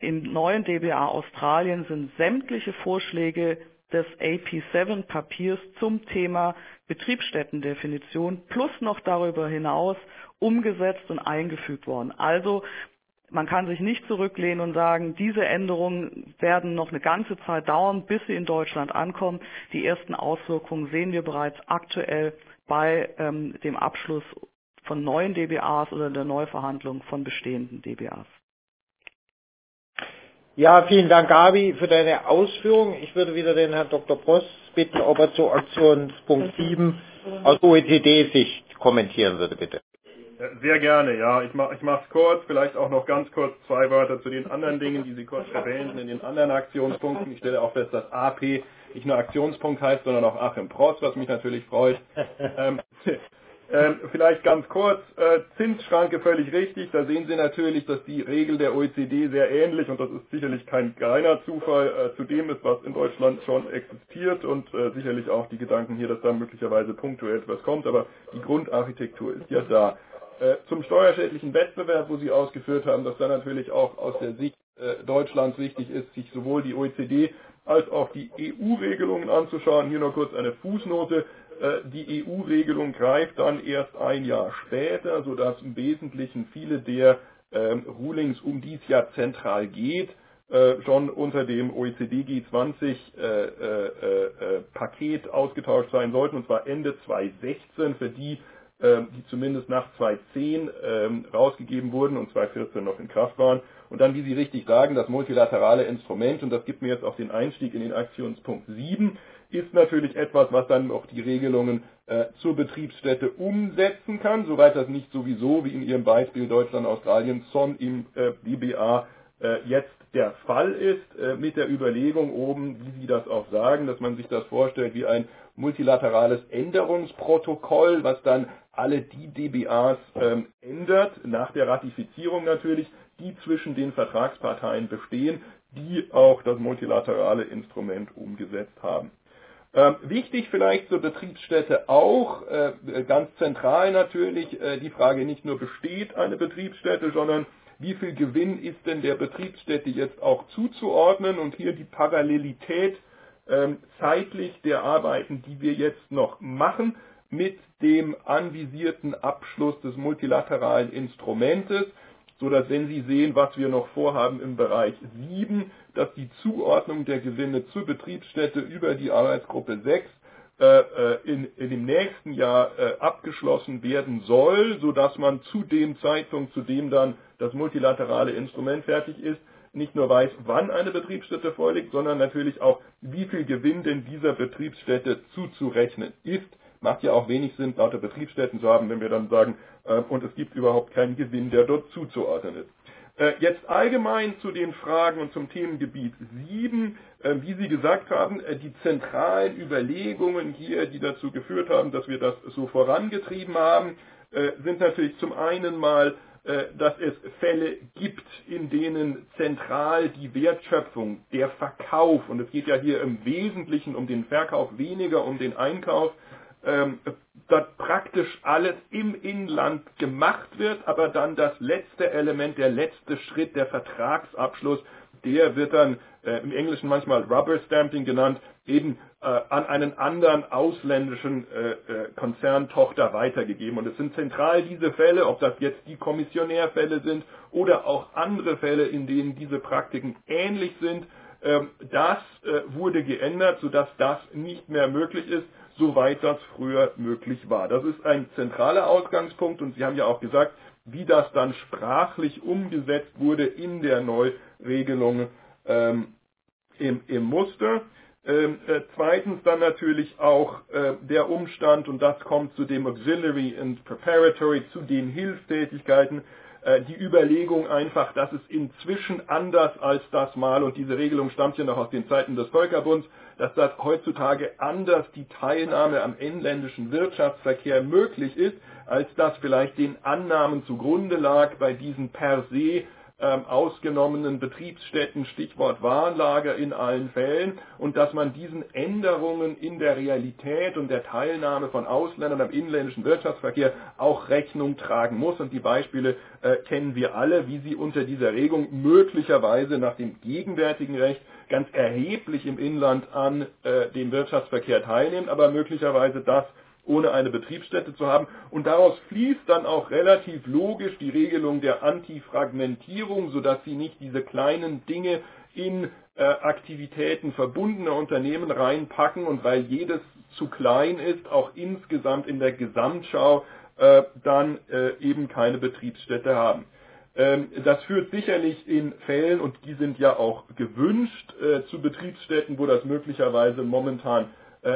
Im neuen DBA Australien sind sämtliche Vorschläge des AP7-Papiers zum Thema Betriebsstättendefinition plus noch darüber hinaus umgesetzt und eingefügt worden. Also man kann sich nicht zurücklehnen und sagen, diese Änderungen werden noch eine ganze Zeit dauern, bis sie in Deutschland ankommen. Die ersten Auswirkungen sehen wir bereits aktuell bei ähm, dem Abschluss von neuen DBAs oder der Neuverhandlung von bestehenden DBAs. Ja, vielen Dank, Gabi, für deine Ausführungen. Ich würde wieder den Herrn Dr. Pross bitten, ob er zu Aktionspunkt 7 aus OECD-Sicht kommentieren würde, bitte. Sehr gerne, ja. Ich mache es kurz, vielleicht auch noch ganz kurz zwei Wörter zu den anderen Dingen, die Sie kurz erwähnten in den anderen Aktionspunkten. Ich stelle auch fest, dass AP nicht nur Aktionspunkt heißt, sondern auch Achim Pross, was mich natürlich freut. ähm, ähm, vielleicht ganz kurz, äh, Zinsschranke völlig richtig. Da sehen Sie natürlich, dass die Regel der OECD sehr ähnlich, und das ist sicherlich kein kleiner Zufall, äh, zu dem ist, was in Deutschland schon existiert und äh, sicherlich auch die Gedanken hier, dass da möglicherweise punktuell etwas kommt, aber die Grundarchitektur ist ja da. Äh, zum steuerschädlichen Wettbewerb, wo Sie ausgeführt haben, dass da natürlich auch aus der Sicht äh, Deutschlands wichtig ist, sich sowohl die OECD als auch die EU-Regelungen anzuschauen. Hier nur kurz eine Fußnote. Äh, die EU-Regelung greift dann erst ein Jahr später, sodass im Wesentlichen viele der ähm, Rulings, um die es ja zentral geht, äh, schon unter dem OECD G20 äh, ausgetauscht sein sollten, und zwar Ende 2016 für die, ähm, die zumindest nach 2010 ähm, rausgegeben wurden und 2014 noch in Kraft waren. Und dann, wie Sie richtig sagen, das multilaterale Instrument, und das gibt mir jetzt auch den Einstieg in den Aktionspunkt 7, ist natürlich etwas, was dann auch die Regelungen äh, zur Betriebsstätte umsetzen kann, soweit das nicht sowieso, wie in Ihrem Beispiel Deutschland, Australien, SON im äh, DBA äh, jetzt der Fall ist, äh, mit der Überlegung oben, wie Sie das auch sagen, dass man sich das vorstellt wie ein multilaterales Änderungsprotokoll, was dann alle die DBAs ähm, ändert, nach der Ratifizierung natürlich, die zwischen den Vertragsparteien bestehen, die auch das multilaterale Instrument umgesetzt haben. Ähm, wichtig vielleicht zur Betriebsstätte auch, äh, ganz zentral natürlich, äh, die Frage nicht nur besteht eine Betriebsstätte, sondern wie viel Gewinn ist denn der Betriebsstätte jetzt auch zuzuordnen? Und hier die Parallelität ähm, zeitlich der Arbeiten, die wir jetzt noch machen, mit dem anvisierten Abschluss des multilateralen Instrumentes so dass wenn Sie sehen, was wir noch vorhaben im Bereich 7, dass die Zuordnung der Gewinne zur Betriebsstätte über die Arbeitsgruppe 6 äh, äh, in, in dem nächsten Jahr äh, abgeschlossen werden soll, so dass man zu dem Zeitpunkt, zu dem dann das multilaterale Instrument fertig ist, nicht nur weiß, wann eine Betriebsstätte vorliegt, sondern natürlich auch, wie viel Gewinn denn dieser Betriebsstätte zuzurechnen ist. Macht ja auch wenig Sinn, lauter Betriebsstätten zu haben, wenn wir dann sagen, äh, und es gibt überhaupt keinen Gewinn, der dort zuzuordnen ist. Äh, jetzt allgemein zu den Fragen und zum Themengebiet 7. Äh, wie Sie gesagt haben, äh, die zentralen Überlegungen hier, die dazu geführt haben, dass wir das so vorangetrieben haben, äh, sind natürlich zum einen mal, äh, dass es Fälle gibt, in denen zentral die Wertschöpfung, der Verkauf, und es geht ja hier im Wesentlichen um den Verkauf, weniger um den Einkauf, ähm, dort praktisch alles im Inland gemacht wird, aber dann das letzte Element, der letzte Schritt, der Vertragsabschluss, der wird dann äh, im Englischen manchmal Rubber Stamping genannt, eben äh, an einen anderen ausländischen äh, äh, Konzerntochter weitergegeben. Und es sind zentral diese Fälle, ob das jetzt die Kommissionärfälle sind oder auch andere Fälle, in denen diese Praktiken ähnlich sind, Ähm, das äh, wurde geändert, sodass das nicht mehr möglich ist, soweit das früher möglich war. Das ist ein zentraler Ausgangspunkt und Sie haben ja auch gesagt, wie das dann sprachlich umgesetzt wurde in der Neuregelung ähm, im, im Muster. Ähm, äh, zweitens dann natürlich auch äh, der Umstand, und das kommt zu dem Auxiliary and Preparatory, zu den Hilfstätigkeiten, äh, die Überlegung einfach, dass es inzwischen anders als das mal, und diese Regelung stammt ja noch aus den Zeiten des Völkerbunds, dass das heutzutage anders die Teilnahme am inländischen Wirtschaftsverkehr möglich ist, als das vielleicht den Annahmen zugrunde lag bei diesen per se ähm, ausgenommenen Betriebsstätten, Stichwort Warenlager in allen Fällen, und dass man diesen Änderungen in der Realität und der Teilnahme von Ausländern am inländischen Wirtschaftsverkehr auch Rechnung tragen muss. Und die Beispiele äh, kennen wir alle, wie sie unter dieser Regung möglicherweise nach dem gegenwärtigen Recht ganz erheblich im Inland an äh, dem Wirtschaftsverkehr teilnehmen, aber möglicherweise das ohne eine Betriebsstätte zu haben. Und daraus fließt dann auch relativ logisch die Regelung der Antifragmentierung, sodass sie nicht diese kleinen Dinge in äh, Aktivitäten verbundener Unternehmen reinpacken und weil jedes zu klein ist, auch insgesamt in der Gesamtschau äh, dann äh, eben keine Betriebsstätte haben. Ähm, das führt sicherlich in Fällen, und die sind ja auch gewünscht, äh, zu Betriebsstätten, wo das möglicherweise momentan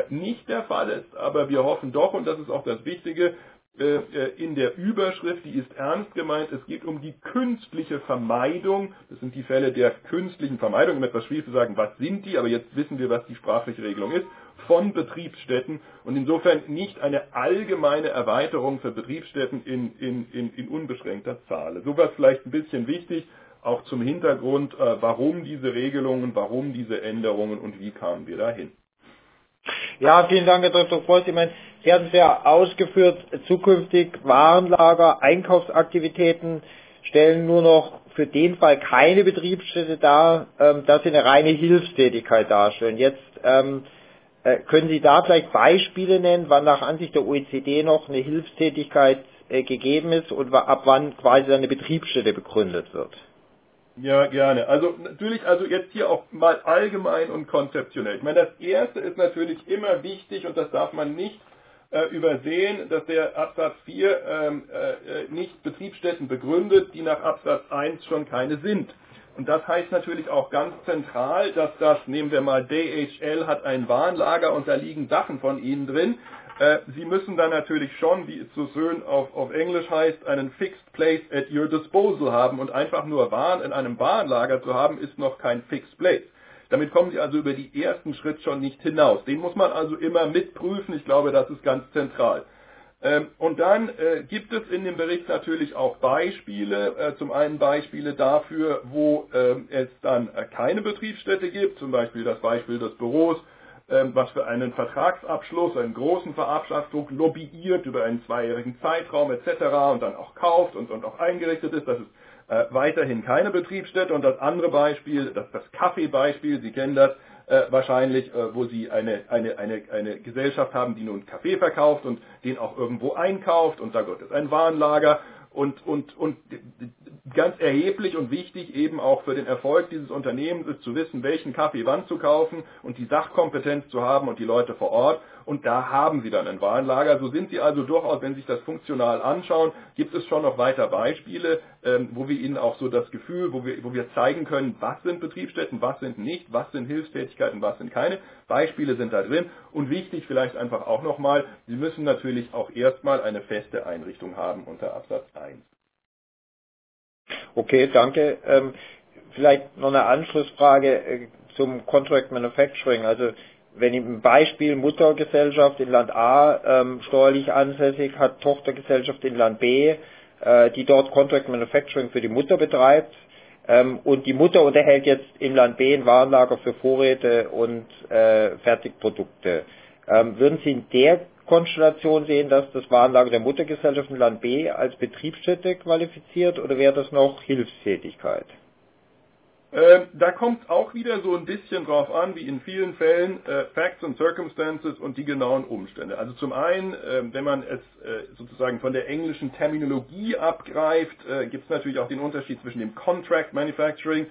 nicht der Fall ist. Aber wir hoffen doch, und das ist auch das Wichtige, äh, äh, in der Überschrift, die ist ernst gemeint, es geht um die künstliche Vermeidung. Das sind die Fälle der künstlichen Vermeidung, um etwas schwierig zu sagen, was sind die, aber jetzt wissen wir, was die sprachliche Regelung ist, von Betriebsstätten und insofern nicht eine allgemeine Erweiterung für Betriebsstätten in, in, in, in unbeschränkter Zahl. So was vielleicht ein bisschen wichtig, auch zum Hintergrund, warum diese Regelungen, warum diese Änderungen und wie kamen wir dahin. Ja, vielen Dank, Herr Dr. Frost. Ich meine, Sie hatten es ja ausgeführt, zukünftig Warenlager, Einkaufsaktivitäten stellen nur noch für den Fall keine Betriebsstätte dar, ähm, dass sie eine reine Hilfstätigkeit darstellen. Jetzt ähm, äh, können Sie da vielleicht Beispiele nennen, wann nach Ansicht der OECD noch eine Hilfstätigkeit äh, gegeben ist und ab wann quasi eine Betriebsstätte begründet wird? Ja, gerne. Also natürlich, also jetzt hier auch mal allgemein und konzeptionell. Ich meine, das Erste ist natürlich immer wichtig und das darf man nicht äh, übersehen, dass der Absatz 4 ähm, äh, nicht Betriebsstätten begründet, die nach Absatz 1 schon keine sind. Und das heißt natürlich auch ganz zentral, dass das, nehmen wir mal DHL, hat ein Warenlager und da liegen Sachen von Ihnen drin. Äh, Sie müssen dann natürlich schon, wie es so schön auf, auf Englisch heißt, einen Fixed Place at your disposal haben und einfach nur Waren in einem Warenlager zu haben, ist noch kein Fixed Place. Damit kommen Sie also über die ersten Schritt schon nicht hinaus. Den muss man also immer mitprüfen. Ich glaube, das ist ganz zentral. Ähm, und dann äh, gibt es in dem Bericht natürlich auch Beispiele, äh, zum einen Beispiele dafür, wo ähm, es dann keine Betriebsstätte gibt, zum Beispiel das Beispiel des Büros, was für einen Vertragsabschluss, einen großen Verabschaffung lobbyiert über einen zweijährigen Zeitraum etc. und dann auch kauft und, und auch eingerichtet ist. Das ist äh, weiterhin keine Betriebsstätte. Und das andere Beispiel, das, das Kaffeebeispiel, Sie kennen das, äh, wahrscheinlich, äh, wo sie eine, eine, eine, eine Gesellschaft haben, die nun Kaffee verkauft und den auch irgendwo einkauft und da gibt es ein Warenlager und, und, und ganz erheblich und wichtig eben auch für den Erfolg dieses Unternehmens ist zu wissen, welchen Kaffee wann zu kaufen und die Sachkompetenz zu haben und die Leute vor Ort. Und da haben sie dann ein Warenlager. So sind sie also durchaus, wenn Sie sich das funktional anschauen, gibt es schon noch weiter Beispiele, ähm, wo wir Ihnen auch so das Gefühl, wo wir, wo wir zeigen können, was sind Betriebsstätten, was sind nicht, was sind Hilfstätigkeiten, was sind keine. Beispiele sind da drin. Und wichtig vielleicht einfach auch nochmal, Sie müssen natürlich auch erstmal eine feste Einrichtung haben unter Absatz 1. Okay, danke. Ähm, vielleicht noch eine Anschlussfrage äh, zum Contract Manufacturing. Also wenn im Beispiel Muttergesellschaft in Land A ähm, steuerlich ansässig hat, Tochtergesellschaft in Land B, äh, die dort Contract Manufacturing für die Mutter betreibt, ähm, und die Mutter unterhält jetzt im Land B ein Warenlager für Vorräte und äh, Fertigprodukte. Würden Sie in der Konstellation sehen, dass das Warenlager der Muttergesellschaft in Land B als Betriebsstätte qualifiziert oder wäre das noch Hilfstätigkeit? Äh, da kommt auch wieder so ein bisschen drauf an, wie in vielen Fällen, äh, Facts and Circumstances und die genauen Umstände. Also zum einen, äh, wenn man es äh, sozusagen von der englischen Terminologie abgreift, äh, gibt es natürlich auch den Unterschied zwischen dem Contract Manufacturing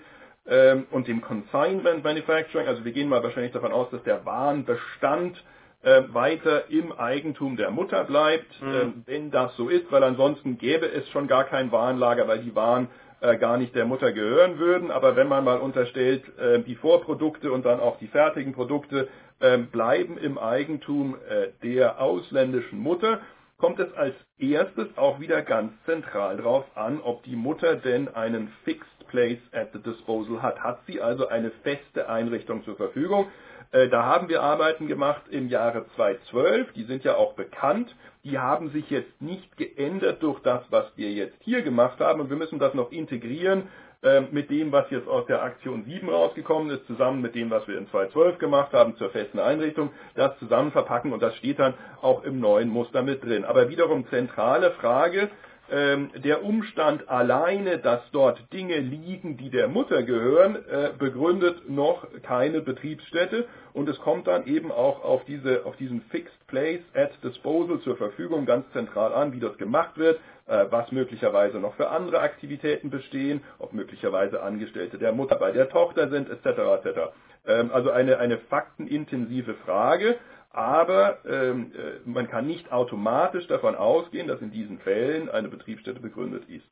ähm, und dem Consignment Manufacturing. Also wir gehen mal wahrscheinlich davon aus, dass der Warenbestand äh, weiter im Eigentum der Mutter bleibt, mhm. äh, wenn das so ist, weil ansonsten gäbe es schon gar kein Warenlager, weil die Waren äh, gar nicht der Mutter gehören würden. Aber wenn man mal unterstellt, äh, die Vorprodukte und dann auch die fertigen Produkte äh, bleiben im Eigentum äh, der ausländischen Mutter, kommt es als erstes auch wieder ganz zentral darauf an, ob die Mutter denn einen Fixed Place at the Disposal hat. Hat sie also eine feste Einrichtung zur Verfügung? Äh, da haben wir Arbeiten gemacht im Jahre 2012, die sind ja auch bekannt. Die haben sich jetzt nicht geändert durch das, was wir jetzt hier gemacht haben. Und wir müssen das noch integrieren äh, mit dem, was jetzt aus der Aktion 7 rausgekommen ist, zusammen mit dem, was wir in 2012 gemacht haben zur festen Einrichtung, das zusammen verpacken und das steht dann auch im neuen Muster mit drin. Aber wiederum zentrale Frage, ähm, der Umstand alleine, dass dort Dinge liegen, die der Mutter gehören, äh, begründet noch keine Betriebsstätte und es kommt dann eben auch auf, diese, auf diesen Fixed Place at Disposal zur Verfügung ganz zentral an, wie das gemacht wird, äh, was möglicherweise noch für andere Aktivitäten bestehen, ob möglicherweise Angestellte der Mutter bei der Tochter sind, etc. etc. Ähm, also eine, eine faktenintensive Frage, aber ähm, äh, man kann nicht automatisch davon ausgehen, dass in diesen Fällen eine Betriebsstätte begründet ist.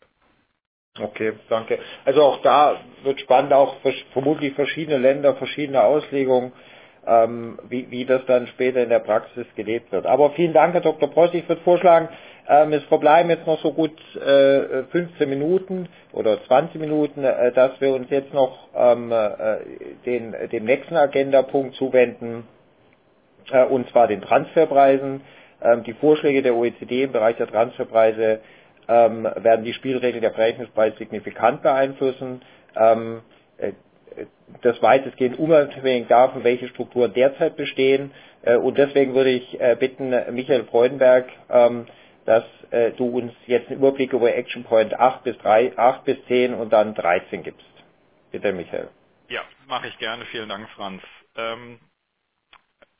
Okay, danke. Also auch da wird spannend, auch vermutlich verschiedene Länder, verschiedene Auslegungen, ähm, wie, wie das dann später in der Praxis gelebt wird. Aber vielen Dank, Herr Dr. Prost. Ich würde vorschlagen, ähm, es verbleiben jetzt noch so gut äh, 15 Minuten oder 20 Minuten, äh, dass wir uns jetzt noch ähm, äh, den, dem nächsten Agendapunkt zuwenden und zwar den Transferpreisen. Ähm, die Vorschläge der OECD im Bereich der Transferpreise ähm, werden die Spielregeln der Verrechnungspreise signifikant beeinflussen. Ähm, äh, das weitestgehend unabhängig davon, welche Strukturen derzeit bestehen. Äh, und deswegen würde ich äh, bitten, Michael Freudenberg, dass äh, du uns jetzt einen Überblick über Action Point 8 bis, 3, 8 bis 10 und dann 13 gibst. Bitte, Michael. Ja, mache ich gerne. Vielen Dank, Franz.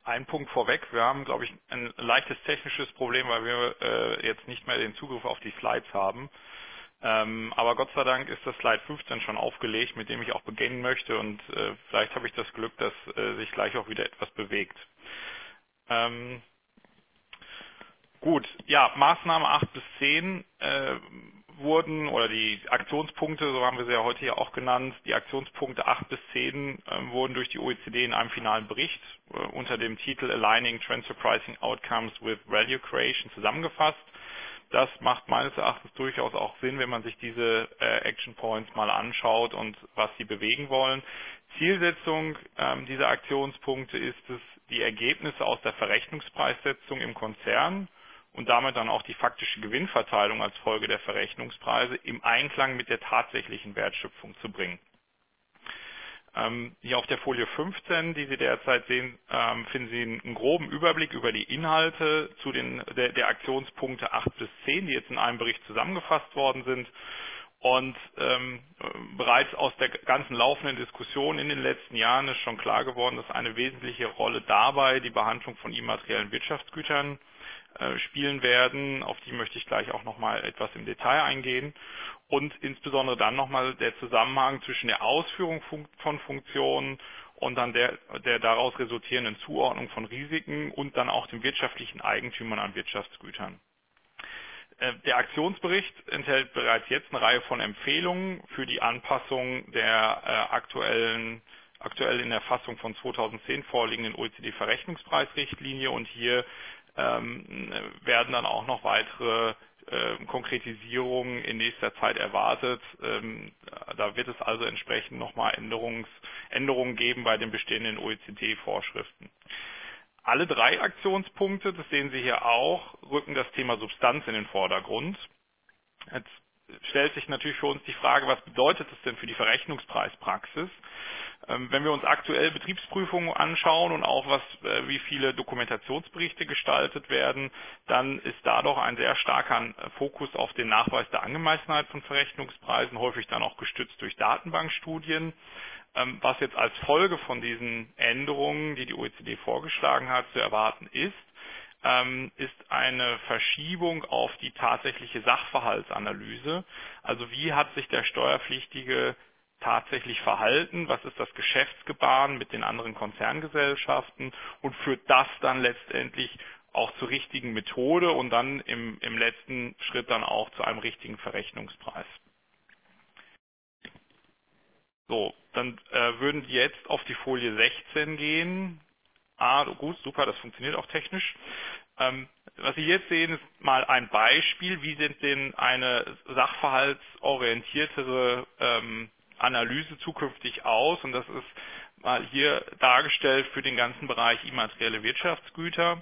Ein Punkt vorweg. Wir haben, glaube ich, ein leichtes technisches Problem, weil wir äh, jetzt nicht mehr den Zugriff auf die Slides haben. Ähm, aber Gott sei Dank ist das Slide 15 schon aufgelegt, mit dem ich auch beginnen möchte und äh, vielleicht habe ich das Glück, dass äh, sich gleich auch wieder etwas bewegt. Ähm, gut, ja, Maßnahme 8 bis 10 äh, wurden, oder die Aktionspunkte, so haben wir sie ja heute hier auch genannt, die Aktionspunkte 8 bis 10 äh, wurden durch die OECD in einem finalen Bericht äh, unter dem Titel Aligning Transfer Pricing Outcomes with Value Creation zusammengefasst. Das macht meines Erachtens durchaus auch Sinn, wenn man sich diese äh, Action Points mal anschaut und was sie bewegen wollen. Zielsetzung ähm, dieser Aktionspunkte ist es, die Ergebnisse aus der Verrechnungspreissetzung im Konzern und damit dann auch die faktische Gewinnverteilung als Folge der Verrechnungspreise im Einklang mit der tatsächlichen Wertschöpfung zu bringen. Ähm, hier auf der Folie 15, die Sie derzeit sehen, ähm, finden Sie einen, groben Überblick über die Inhalte zu den, der, der, Aktionspunkte 8 bis 10, die jetzt in einem Bericht zusammengefasst worden sind. Und ähm, bereits aus der ganzen laufenden Diskussion in den letzten Jahren ist schon klar geworden, dass eine wesentliche Rolle dabei die Behandlung von immateriellen Wirtschaftsgütern spielen werden. Auf die möchte ich gleich auch nochmal etwas im Detail eingehen. Und insbesondere dann nochmal der Zusammenhang zwischen der Ausführung von Funktionen und dann der, der daraus resultierenden Zuordnung von Risiken und dann auch dem wirtschaftlichen Eigentümern an Wirtschaftsgütern. Äh, der Aktionsbericht enthält bereits jetzt eine Reihe von Empfehlungen für die Anpassung der äh, aktuellen aktuell in der Fassung von 2010 vorliegenden OECD-Verrechnungspreisrichtlinie und hier werden dann auch noch weitere äh, Konkretisierungen in nächster Zeit erwartet. Ähm, da wird es also entsprechend nochmal Änderungen geben bei den bestehenden OECD-Vorschriften. Alle drei Aktionspunkte, das sehen Sie hier auch, rücken das Thema Substanz in den Vordergrund. Jetzt stellt sich natürlich für uns die Frage, was bedeutet das denn für die Verrechnungspreispraxis? Ähm, wenn wir uns aktuell Betriebsprüfungen anschauen und auch was, äh, wie viele Dokumentationsberichte gestaltet werden, dann ist da doch ein sehr starker äh, Fokus auf den Nachweis der Angemessenheit von Verrechnungspreisen, häufig dann auch gestützt durch Datenbankstudien. Ähm, was jetzt als Folge von diesen Änderungen, die die OECD vorgeschlagen hat, zu erwarten ist, ähm, ist eine Verschiebung auf die tatsächliche Sachverhaltsanalyse. Also wie hat sich der Steuerpflichtige tatsächlich verhalten, was ist das Geschäftsgebaren mit den anderen Konzerngesellschaften und führt das dann letztendlich auch zur richtigen Methode und dann im, im letzten Schritt dann auch zu einem richtigen Verrechnungspreis. So, dann äh, würden wir jetzt auf die Folie 16 gehen. Ah, gut, super, das funktioniert auch technisch. Ähm, was Sie jetzt sehen, ist mal ein Beispiel, wie sind denn eine sachverhaltsorientiertere ähm, Analyse zukünftig aus. Und das ist mal hier dargestellt für den ganzen Bereich immaterielle Wirtschaftsgüter.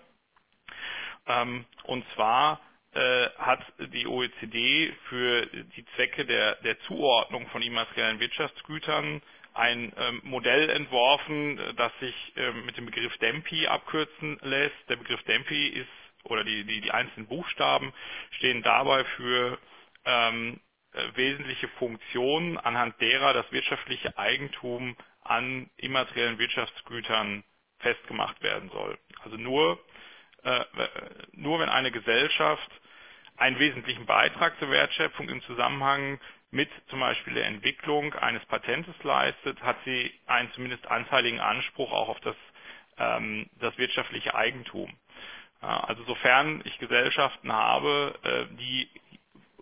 Ähm, und zwar äh, hat die OECD für die Zwecke der, der Zuordnung von immateriellen Wirtschaftsgütern ein ähm, Modell entworfen, das sich ähm, mit dem Begriff DEMPI abkürzen lässt. Der Begriff DEMPI ist, oder die, die, die einzelnen Buchstaben stehen dabei für ähm, äh, wesentliche Funktionen, anhand derer das wirtschaftliche Eigentum an immateriellen Wirtschaftsgütern festgemacht werden soll. Also nur äh, nur wenn eine Gesellschaft einen wesentlichen Beitrag zur Wertschöpfung im Zusammenhang mit zum Beispiel der Entwicklung eines Patentes leistet, hat sie einen zumindest anteiligen Anspruch auch auf das, ähm, das wirtschaftliche Eigentum. Also sofern ich Gesellschaften habe, äh, die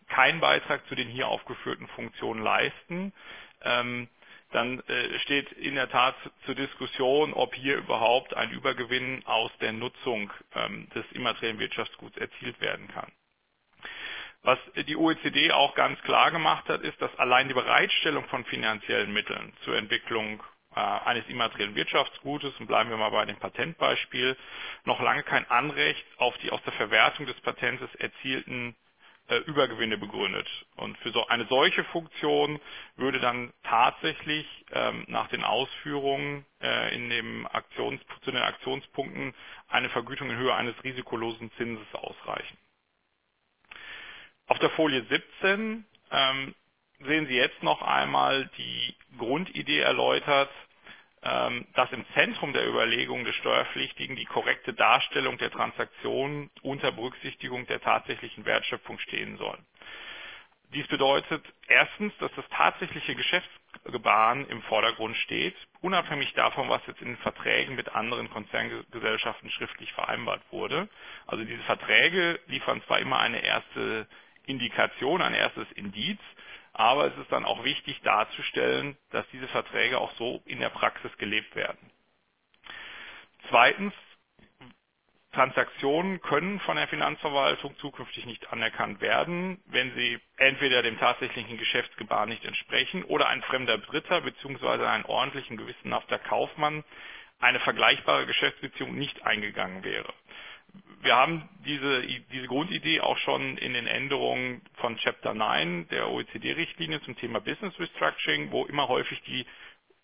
keinen Beitrag zu den hier aufgeführten Funktionen leisten, ähm, dann äh, steht in der Tat zur Diskussion, ob hier überhaupt ein Übergewinn aus der Nutzung ähm, des immateriellen Wirtschaftsguts erzielt werden kann. Was die OECD auch ganz klar gemacht hat, ist, dass allein die Bereitstellung von finanziellen Mitteln zur Entwicklung äh, eines immateriellen Wirtschaftsgutes, und bleiben wir mal bei dem Patentbeispiel, noch lange kein Anrecht auf die aus der Verwertung des Patentes erzielten äh, Übergewinne begründet. Und für so eine solche Funktion würde dann tatsächlich ähm, nach den Ausführungen äh, in dem Aktions, zu den Aktionspunkten eine Vergütung in Höhe eines risikolosen Zinses ausreichen. Auf der Folie 17 ähm, sehen Sie jetzt noch einmal die Grundidee erläutert, dass im Zentrum der Überlegungen des Steuerpflichtigen die korrekte Darstellung der Transaktionen unter Berücksichtigung der tatsächlichen Wertschöpfung stehen soll. Dies bedeutet erstens, dass das tatsächliche Geschäftsgebaren im Vordergrund steht, unabhängig davon, was jetzt in den Verträgen mit anderen Konzerngesellschaften schriftlich vereinbart wurde. Also diese Verträge liefern zwar immer eine erste Indikation, ein erstes Indiz, aber es ist dann auch wichtig darzustellen, dass diese Verträge auch so in der Praxis gelebt werden. Zweitens, Transaktionen können von der Finanzverwaltung zukünftig nicht anerkannt werden, wenn sie entweder dem tatsächlichen Geschäftsgebaren nicht entsprechen oder ein fremder Dritter bzw. ein ordentlichen gewissenhafter Kaufmann eine vergleichbare Geschäftsbeziehung nicht eingegangen wäre wir haben diese, diese Grundidee auch schon in den Änderungen von Chapter 9 der OECD-Richtlinie zum Thema Business Restructuring, wo immer häufig die,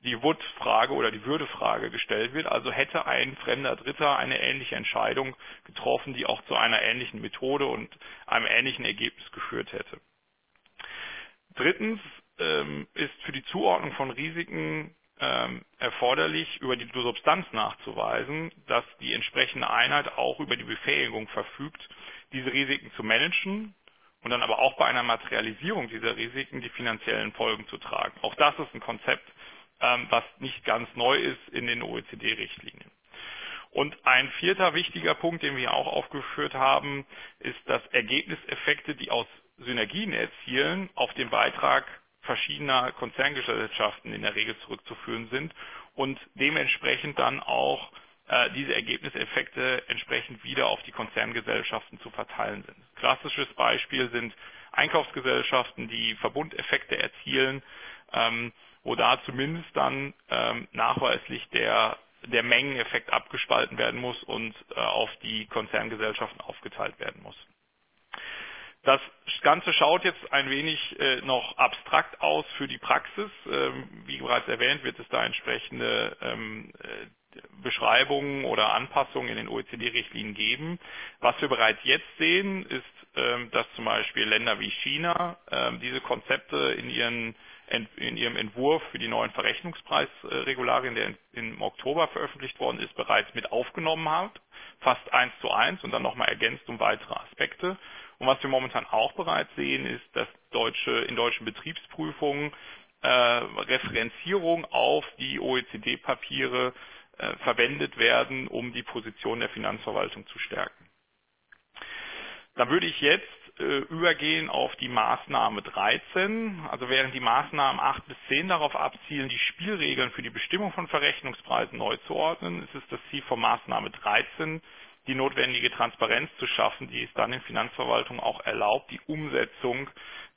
die Wood-Frage oder die Würdefrage gestellt wird. Also hätte ein fremder Dritter eine ähnliche Entscheidung getroffen, die auch zu einer ähnlichen Methode und einem ähnlichen Ergebnis geführt hätte. Drittens ähm, ist für die Zuordnung von Risiken ähm, erforderlich, über die Substanz nachzuweisen, dass die entsprechende Einheit auch über die Befähigung verfügt, diese Risiken zu managen und dann aber auch bei einer Materialisierung dieser Risiken die finanziellen Folgen zu tragen. Auch das ist ein Konzept, ähm, was nicht ganz neu ist in den OECD-Richtlinien. Und ein vierter wichtiger Punkt, den wir auch aufgeführt haben, ist, dass Ergebniseffekte, die aus Synergien erzielen, auf den Beitrag verschiedener Konzerngesellschaften in der Regel zurückzuführen sind und dementsprechend dann auch äh, diese Ergebniseffekte entsprechend wieder auf die Konzerngesellschaften zu verteilen sind. Klassisches Beispiel sind Einkaufsgesellschaften, die Verbundeffekte erzielen, ähm, wo da zumindest dann ähm, nachweislich der der Mengeneffekt abgespalten werden muss und äh, auf die Konzerngesellschaften aufgeteilt werden muss. Das Ganze schaut jetzt ein wenig äh, noch abstrakt aus für die Praxis. Ähm, wie bereits erwähnt, wird es da entsprechende ähm, äh, Beschreibungen oder Anpassungen in den OECD-Richtlinien geben. Was wir bereits jetzt sehen, ist, ähm, dass zum Beispiel Länder wie China ähm, diese Konzepte in, ihren, in ihrem Entwurf für die neuen Verrechnungspreisregularien, der im Oktober veröffentlicht worden ist, bereits mit aufgenommen hat. Fast eins zu eins und dann nochmal ergänzt um weitere Aspekte. Und was wir momentan auch bereits sehen, ist, dass deutsche, in deutschen Betriebsprüfungen äh, Referenzierung auf die OECD-Papiere äh, verwendet werden, um die Position der Finanzverwaltung zu stärken. Da würde ich jetzt äh, übergehen auf die Maßnahme 13. Also während die Maßnahmen 8 bis 10 darauf abzielen, die Spielregeln für die Bestimmung von Verrechnungspreisen neu zu ordnen, ist es das Ziel von Maßnahme 13, die notwendige Transparenz zu schaffen, die es dann in Finanzverwaltung auch erlaubt, die Umsetzung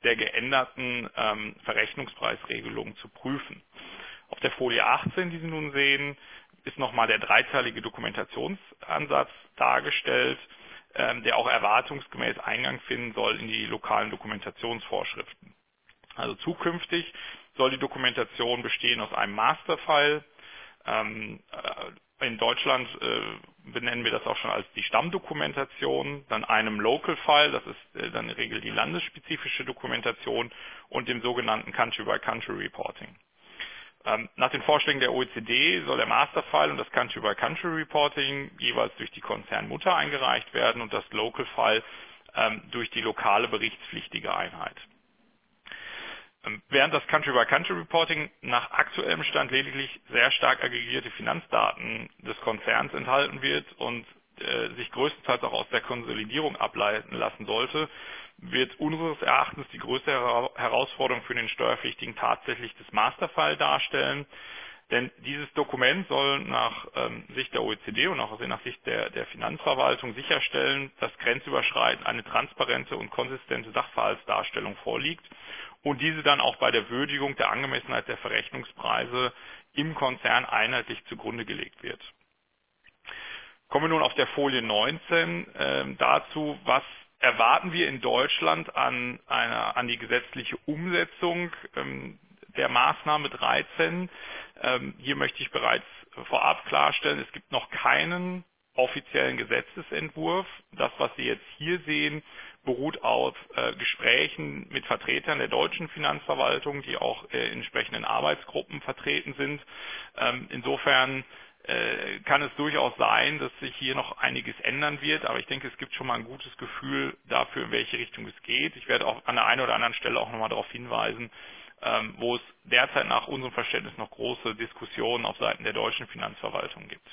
der geänderten ähm, Verrechnungspreisregelung zu prüfen. Auf der Folie 18, die Sie nun sehen, ist nochmal der dreiteilige Dokumentationsansatz dargestellt, ähm, der auch erwartungsgemäß Eingang finden soll in die lokalen Dokumentationsvorschriften. Also zukünftig soll die Dokumentation bestehen aus einem Masterfile. Ähm, äh, in Deutschland äh, benennen wir das auch schon als die Stammdokumentation, dann einem Local File, das ist äh, dann in der Regel die landesspezifische Dokumentation und dem sogenannten Country-by-Country -Country Reporting. Ähm, nach den Vorschlägen der OECD soll der Masterfile und das Country-by-Country Reporting jeweils durch die Konzernmutter eingereicht werden und das Local File ähm, durch die lokale berichtspflichtige Einheit. Ähm, während das Country-by-Country Reporting nach aktuellem Stand lediglich sehr stark aggregierte Finanzdaten des Konzerns enthalten wird und äh, sich größtenteils auch aus der Konsolidierung ableiten lassen sollte, wird unseres Erachtens die größte Herausforderung für den Steuerpflichtigen tatsächlich das Masterfile darstellen. Denn dieses Dokument soll nach ähm, Sicht der OECD und auch nach Sicht der, der Finanzverwaltung sicherstellen, dass grenzüberschreitend eine transparente und konsistente Sachverhaltsdarstellung vorliegt und diese dann auch bei der Würdigung der Angemessenheit der Verrechnungspreise im Konzern einheitlich zugrunde gelegt wird. Kommen wir nun auf der Folie 19 äh, dazu, was erwarten wir in Deutschland an, einer, an die gesetzliche Umsetzung ähm, der Maßnahme 13. Ähm, hier möchte ich bereits vorab klarstellen, es gibt noch keinen offiziellen Gesetzesentwurf. Das, was Sie jetzt hier sehen, beruht auf äh, Gesprächen mit Vertretern der deutschen Finanzverwaltung, die auch äh, in entsprechenden Arbeitsgruppen vertreten sind. Ähm, insofern äh, kann es durchaus sein, dass sich hier noch einiges ändern wird, aber ich denke, es gibt schon mal ein gutes Gefühl dafür, in welche Richtung es geht. Ich werde auch an der einen oder anderen Stelle auch nochmal darauf hinweisen, ähm, wo es derzeit nach unserem Verständnis noch große Diskussionen auf Seiten der deutschen Finanzverwaltung gibt.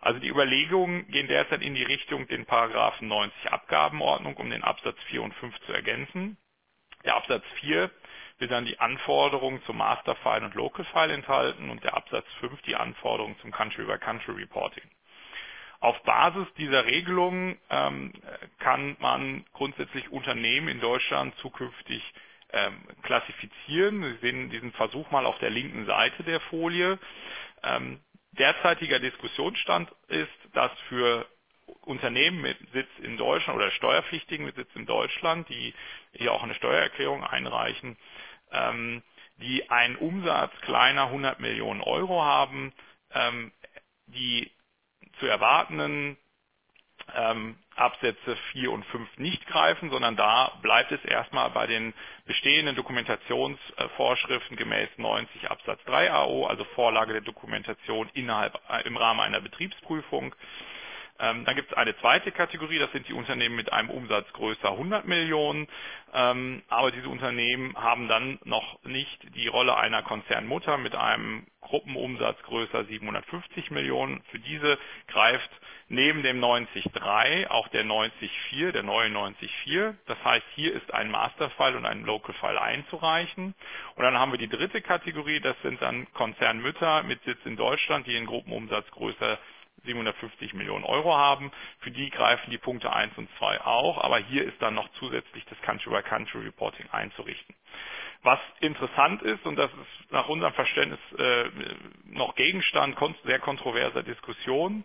Also die Überlegungen gehen derzeit in die Richtung, den Paragraphen 90 Abgabenordnung um den Absatz 4 und 5 zu ergänzen. Der Absatz 4 will dann die Anforderungen zum Masterfile und Local File enthalten und der Absatz 5 die Anforderungen zum Country-by-Country -Country Reporting. Auf Basis dieser Regelung ähm, kann man grundsätzlich Unternehmen in Deutschland zukünftig ähm, klassifizieren. Sie sehen diesen Versuch mal auf der linken Seite der Folie. Ähm, derzeitiger Diskussionsstand ist, dass für Unternehmen mit Sitz in Deutschland oder Steuerpflichtigen mit Sitz in Deutschland, die hier auch eine Steuererklärung einreichen, ähm, die einen Umsatz kleiner 100 Millionen Euro haben, ähm, die zu erwartenden ähm, Absätze 4 und 5 nicht greifen, sondern da bleibt es erstmal bei den bestehenden Dokumentationsvorschriften gemäß 90 Absatz 3 AO, also Vorlage der Dokumentation innerhalb äh, im Rahmen einer Betriebsprüfung. Ähm, dann gibt es eine zweite Kategorie, das sind die Unternehmen mit einem Umsatz größer 100 Millionen. Ähm, aber diese Unternehmen haben dann noch nicht die Rolle einer Konzernmutter mit einem Gruppenumsatz größer 750 Millionen. Für diese greift neben dem 90.3 auch der 90.4, der neue 90.4. Das heißt, hier ist ein Masterfile und ein Local-File einzureichen. Und dann haben wir die dritte Kategorie, das sind dann Konzernmütter mit Sitz in Deutschland, die einen Gruppenumsatz größer 750 Millionen Euro haben. Für die greifen die Punkte 1 und 2 auch, aber hier ist dann noch zusätzlich das Country-by-Country-Reporting einzurichten. Was interessant ist, und das ist nach unserem Verständnis äh, noch Gegenstand sehr kontroverser Diskussionen,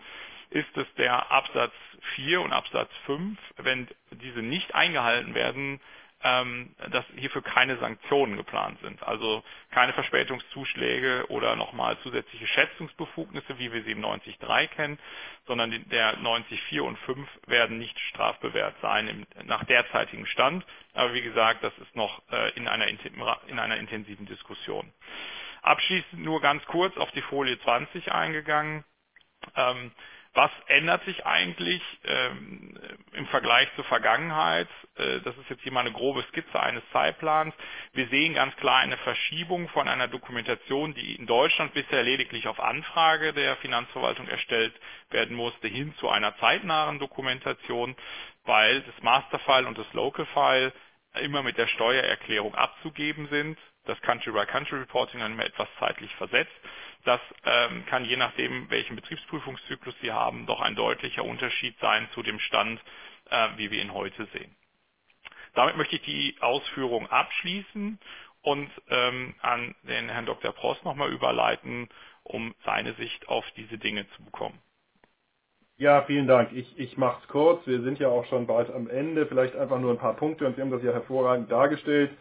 ist, dass der Absatz 4 und Absatz 5, wenn diese nicht eingehalten werden, dass hierfür keine Sanktionen geplant sind. Also keine Verspätungszuschläge oder nochmal zusätzliche Schätzungsbefugnisse, wie wir sie im 90.3 kennen, sondern der 90.4 und 5 werden nicht strafbewehrt sein im, nach derzeitigem Stand. Aber wie gesagt, das ist noch äh, in, einer, in einer intensiven Diskussion. Abschließend nur ganz kurz auf die Folie 20 eingegangen. Ähm, Was ändert sich eigentlich ähm, Vergleich zur Vergangenheit? Äh, das ist jetzt hier mal eine grobe Skizze eines Zeitplans. Wir sehen ganz klar eine Verschiebung von einer Dokumentation, die in Deutschland bisher lediglich auf Anfrage der Finanzverwaltung erstellt werden musste, hin zu einer zeitnahen Dokumentation, weil das Masterfile und das Local File immer mit der Steuererklärung abzugeben sind. Das Country-by-Country-Reporting dann immer etwas zeitlich versetzt. Das ähm, kann je nachdem, welchen Betriebsprüfungszyklus Sie haben, doch ein deutlicher Unterschied sein zu dem Stand, wie wir ihn heute sehen. Damit möchte ich die Ausführung abschließen und ähm, an den Herrn Dr. Prost nochmal überleiten, um seine Sicht auf diese Dinge zu bekommen. Ja, vielen Dank. Ich, ich mache es kurz. Wir sind ja auch schon bald am Ende. Vielleicht einfach nur ein paar Punkte und Sie haben das ja hervorragend dargestellt.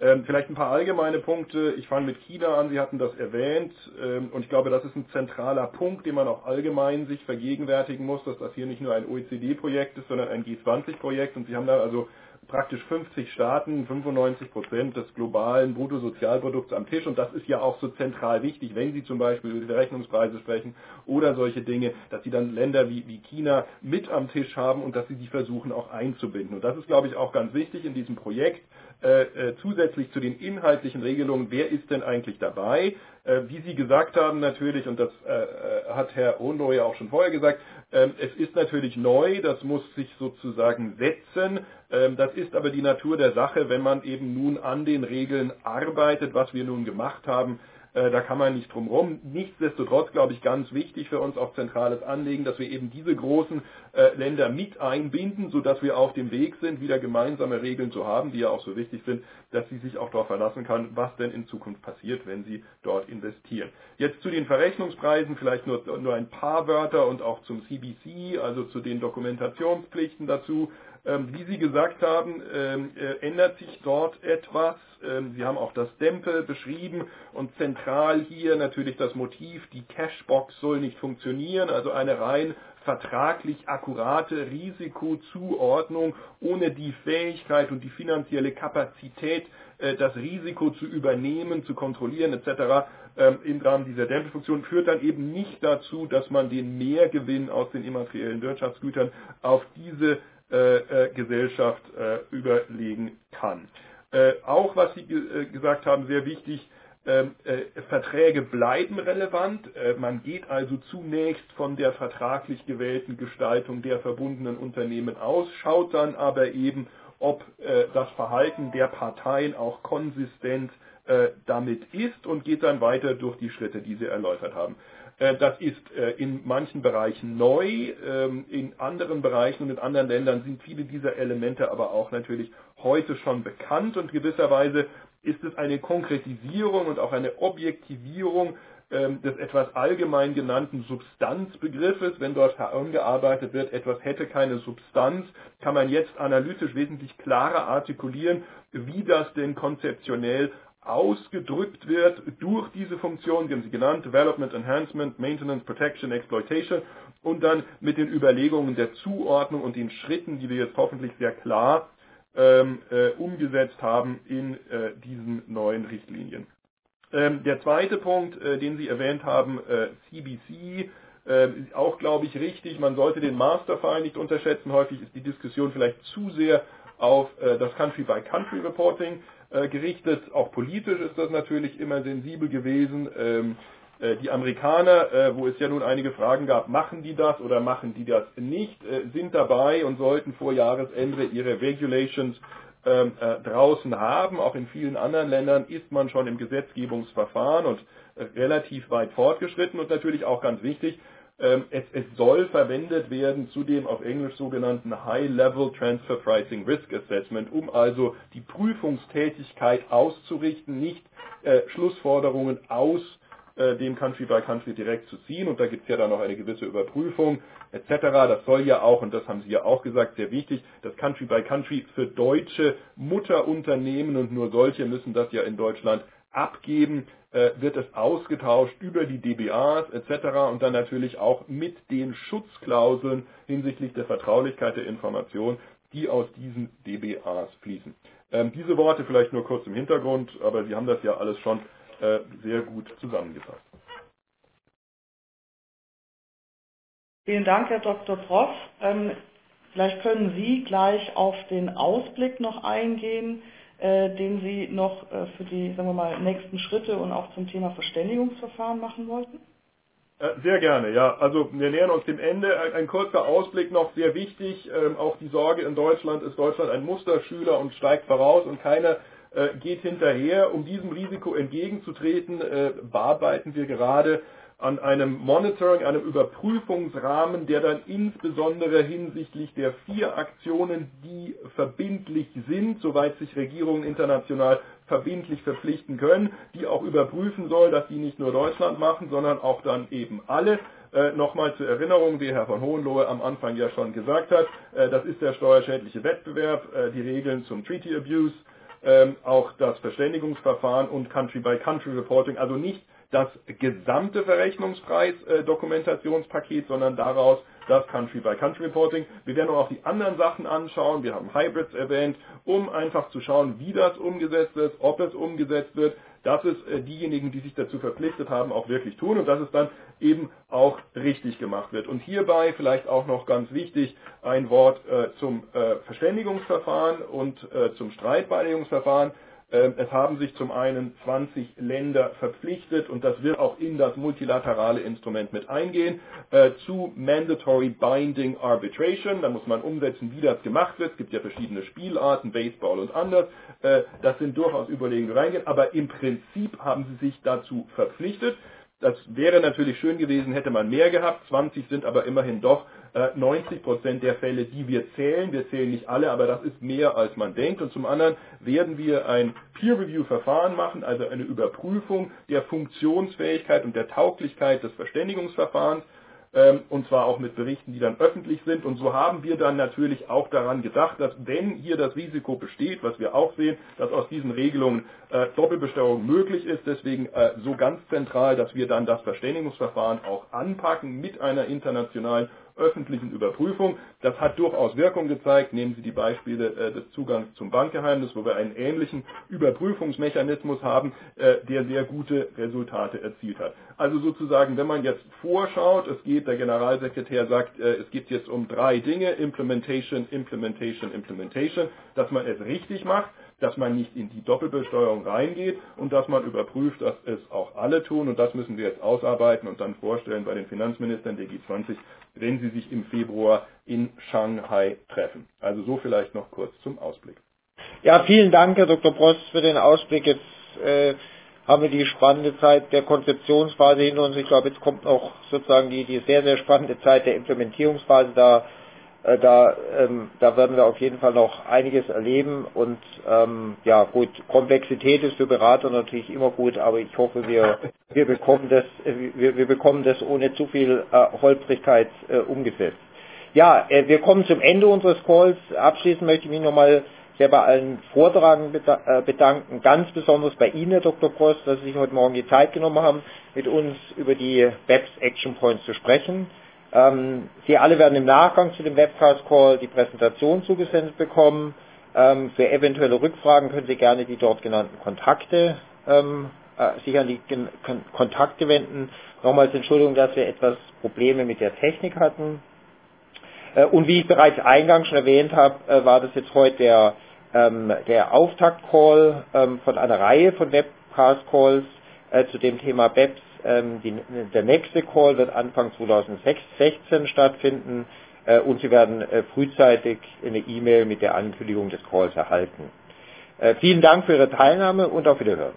Ähm, vielleicht ein paar allgemeine Punkte. Ich fange mit China an. Sie hatten das erwähnt. Ähm, und ich glaube, das ist ein zentraler Punkt, den man auch allgemein sich vergegenwärtigen muss, dass das hier nicht nur ein OECD-Projekt ist, sondern ein G20-Projekt. Und Sie haben da also praktisch 50 Staaten, 95 Prozent des globalen Bruttosozialprodukts am Tisch. Und das ist ja auch so zentral wichtig, wenn Sie zum Beispiel über die Rechnungspreise sprechen oder solche Dinge, dass Sie dann Länder wie, wie China mit am Tisch haben und dass Sie sie versuchen auch einzubinden. Und das ist, glaube ich, auch ganz wichtig in diesem Projekt. Äh, äh, zusätzlich zu den inhaltlichen Regelungen, wer ist denn eigentlich dabei? Äh, wie Sie gesagt haben natürlich, und das äh, äh, hat Herr Ondo ja auch schon vorher gesagt, ähm, es ist natürlich neu, das muss sich sozusagen setzen. Ähm, das ist aber die Natur der Sache, wenn man eben nun an den Regeln arbeitet, was wir nun gemacht haben. Äh, da kann man nicht drum rum. Nichtsdestotrotz, glaube ich, ganz wichtig für uns auch zentrales Anliegen, dass wir eben diese großen äh, Länder mit einbinden, sodass wir auf dem Weg sind, wieder gemeinsame Regeln zu haben, die ja auch so wichtig sind, dass sie sich auch darauf verlassen kann, was denn in Zukunft passiert, wenn sie dort investieren. Jetzt zu den Verrechnungspreisen vielleicht nur, nur ein paar Wörter und auch zum CBC, also zu den Dokumentationspflichten dazu. Ähm, wie Sie gesagt haben, ähm, äh, ändert sich dort etwas. Ähm, Sie haben auch das Stempel beschrieben und zentral hier natürlich das Motiv, die Cashbox soll nicht funktionieren, also eine rein vertraglich akkurate Risikozuordnung ohne die Fähigkeit und die finanzielle Kapazität, äh, das Risiko zu übernehmen, zu kontrollieren etc. im Rahmen dieser Dämpfungsfunktion führt dann eben nicht dazu, dass man den Mehrgewinn aus den immateriellen Wirtschaftsgütern auf diese äh, äh, Gesellschaft äh, überlegen kann. auch was Sie gesagt haben, sehr wichtig, ähm, Verträge bleiben relevant. man geht also zunächst von der vertraglich gewählten Gestaltung der verbundenen Unternehmen aus, schaut dann aber eben, ob das Verhalten der Parteien auch konsistent damit ist und geht dann weiter durch die Schritte, die Sie erläutert haben. Äh, das ist äh, in manchen Bereichen neu, ähm, in anderen Bereichen und in anderen Ländern sind viele dieser Elemente aber auch natürlich heute schon bekannt und gewisserweise ist es eine Konkretisierung und auch eine Objektivierung ähm, des etwas allgemein genannten Substanzbegriffes. Wenn dort herangearbeitet wird, etwas hätte keine Substanz, kann man jetzt analytisch wesentlich klarer artikulieren, wie das denn konzeptionell ausgedrückt wird durch diese Funktion, die haben Sie genannt, Development, Enhancement, Maintenance, Protection, Exploitation und dann mit den Überlegungen der Zuordnung und den Schritten, die wir jetzt hoffentlich sehr klar ähm, äh, umgesetzt haben in äh, diesen neuen Richtlinien. Ähm, der zweite Punkt, äh, den Sie erwähnt haben, CBC, äh, äh, auch glaube ich richtig, man sollte den Masterfile nicht unterschätzen. Häufig ist die Diskussion vielleicht zu sehr auf äh, das Country-by-Country-Reporting äh, gerichtet. Auch politisch ist das natürlich immer sensibel gewesen. Ähm, äh, die Amerikaner, äh, wo es ja nun einige Fragen gab, machen die das oder machen die das nicht, äh, sind dabei und sollten vor Jahresende ihre Regulations ähm, äh, draußen haben. Auch in vielen anderen Ländern ist man schon im Gesetzgebungsverfahren und relativ weit fortgeschritten und natürlich auch ganz wichtig, ähm, es, es, soll verwendet werden zu dem auf Englisch sogenannten High-Level Transfer Pricing Risk Assessment, um also die Prüfungstätigkeit auszurichten, nicht äh, Schlussforderungen aus äh, dem Country by Country direkt zu ziehen. Und da gibt es ja dann noch eine gewisse Überprüfung etc. Das soll ja auch, und das haben Sie ja auch gesagt, sehr wichtig, das Country by Country für deutsche Mutterunternehmen und nur solche müssen das ja in Deutschland abgeben, äh, wird es ausgetauscht über die DBAs etc. und dann natürlich auch mit den Schutzklauseln hinsichtlich der Vertraulichkeit der Information, die aus diesen DBAs fließen. Ähm, diese Worte vielleicht nur kurz im Hintergrund, aber Sie haben das ja alles schon äh, sehr gut zusammengefasst. Vielen Dank, Herr Dr. Prof. Ähm, vielleicht können Sie gleich auf den Ausblick noch eingehen, den Sie noch äh, für die, sagen wir mal, nächsten Schritte und auch zum Thema Verständigungsverfahren machen wollten. Äh, sehr gerne, ja. Also wir nähern uns dem Ende. Ein, kurzer Ausblick noch, sehr wichtig. Ähm, auch die Sorge in Deutschland, ist Deutschland ein Musterschüler und steigt voraus und keiner äh, geht hinterher. Um diesem Risiko entgegenzutreten, äh, bearbeiten wir gerade an einem Monitoring, einem Überprüfungsrahmen, der dann insbesondere hinsichtlich der vier Aktionen, die verbindlich sind, soweit sich Regierungen international verbindlich verpflichten können, die auch überprüfen soll, dass die nicht nur Deutschland machen, sondern auch dann eben alle. Äh, Nochmal zur Erinnerung, wie Herr von Hohenlohe am Anfang ja schon gesagt hat, äh, das ist der steuerschädliche Wettbewerb, äh, die Regeln zum Treaty Abuse, ähm, auch das Verständigungsverfahren und Country-by-Country-Reporting, also nicht das gesamte Verrechnungspreis-Dokumentationspaket, sondern daraus das Country-by-Country-Reporting. Wir werden auch die anderen Sachen anschauen. Wir haben Hybrids erwähnt, um einfach zu schauen, wie das umgesetzt ist, ob es umgesetzt wird, dass es äh, diejenigen, die sich dazu verpflichtet haben, auch wirklich tun und dass es dann eben auch richtig gemacht wird. Und hierbei vielleicht auch noch ganz wichtig ein Wort äh, zum äh, Verständigungsverfahren und äh, zum Streitbeilegungsverfahren. Ähm, es haben sich zum einen 20 Länder verpflichtet und das wird auch in das multilaterale Instrument mit eingehen äh, zu Mandatory Binding Arbitration. Da muss man umsetzen, wie das gemacht wird. Es gibt ja verschiedene Spielarten, Baseball und anders. Äh, das sind durchaus Überlegungen, die reingehen. Aber im Prinzip haben sie sich dazu verpflichtet. Das wäre natürlich schön gewesen, hätte man mehr gehabt. 20 sind aber immerhin doch 90 äh, Prozent der Fälle, die wir zählen. Wir zählen nicht alle, aber das ist mehr, als man denkt. Und zum anderen werden wir ein Peer-Review-Verfahren machen, also eine Überprüfung der Funktionsfähigkeit und der Tauglichkeit des Verständigungsverfahrens ähm, und zwar auch mit Berichten, die dann öffentlich sind. Und so haben wir dann natürlich auch daran gedacht, dass wenn hier das Risiko besteht, was wir auch sehen, dass aus diesen Regelungen äh, Doppelbesteuerung möglich ist, deswegen äh, so ganz zentral, dass wir dann das Verständigungsverfahren auch anpacken mit einer internationalen öffentlichen Überprüfung. Das hat durchaus Wirkung gezeigt. Nehmen Sie die Beispiele äh, des Zugangs zum Bankgeheimnis, wo wir einen ähnlichen Überprüfungsmechanismus haben, äh, der sehr gute Resultate erzielt hat. Also sozusagen, wenn man jetzt vorschaut, es geht, der Generalsekretär sagt, äh, es geht jetzt um drei Dinge, Implementation, Implementation, Implementation, dass man es richtig macht dass man nicht in die Doppelbesteuerung reingeht und dass man überprüft, dass es auch alle tun. Und das müssen wir jetzt ausarbeiten und dann vorstellen bei den Finanzministern der G20, wenn sie sich im Februar in Shanghai treffen. Also so vielleicht noch kurz zum Ausblick. Ja, vielen Dank, Herr Dr. Prost, für den Ausblick. Jetzt äh, haben wir die spannende Zeit der Konzeptionsphase hinter uns. Ich glaube, jetzt kommt noch sozusagen die, die sehr, sehr spannende Zeit der Implementierungsphase. Da da, ähm, da werden wir auf jeden Fall noch einiges erleben und ähm, ja gut, Komplexität ist für Berater natürlich immer gut, aber ich hoffe, wir, wir, bekommen, das, wir, wir bekommen das ohne zu viel äh, Holprigkeit äh, umgesetzt. Ja, äh, wir kommen zum Ende unseres Calls. Abschließend möchte ich mich nochmal sehr bei allen Vortragenden äh, bedanken, ganz besonders bei Ihnen, Herr Dr. Prost, dass Sie sich heute Morgen die Zeit genommen haben, mit uns über die BEPS Action Points zu sprechen. Ähm, Sie alle werden im Nachgang zu dem Webcast-Call die Präsentation zugesendet bekommen. Ähm, für eventuelle Rückfragen können Sie gerne die dort genannten Kontakte ähm, äh, sich an die Kon Kontakte wenden. Nochmals Entschuldigung, dass wir etwas Probleme mit der Technik hatten. Äh, und wie ich bereits eingangs schon erwähnt habe, äh, war das jetzt heute der, ähm, der Auftakt-Call ähm, von einer Reihe von Webcast-Calls äh, zu dem Thema BEPS ähm, die, der nächste Call wird Anfang 2016 stattfinden äh, und Sie werden äh, frühzeitig eine E-Mail mit der Ankündigung des Calls erhalten. Äh, vielen Dank für Ihre Teilnahme und auf Wiederhören.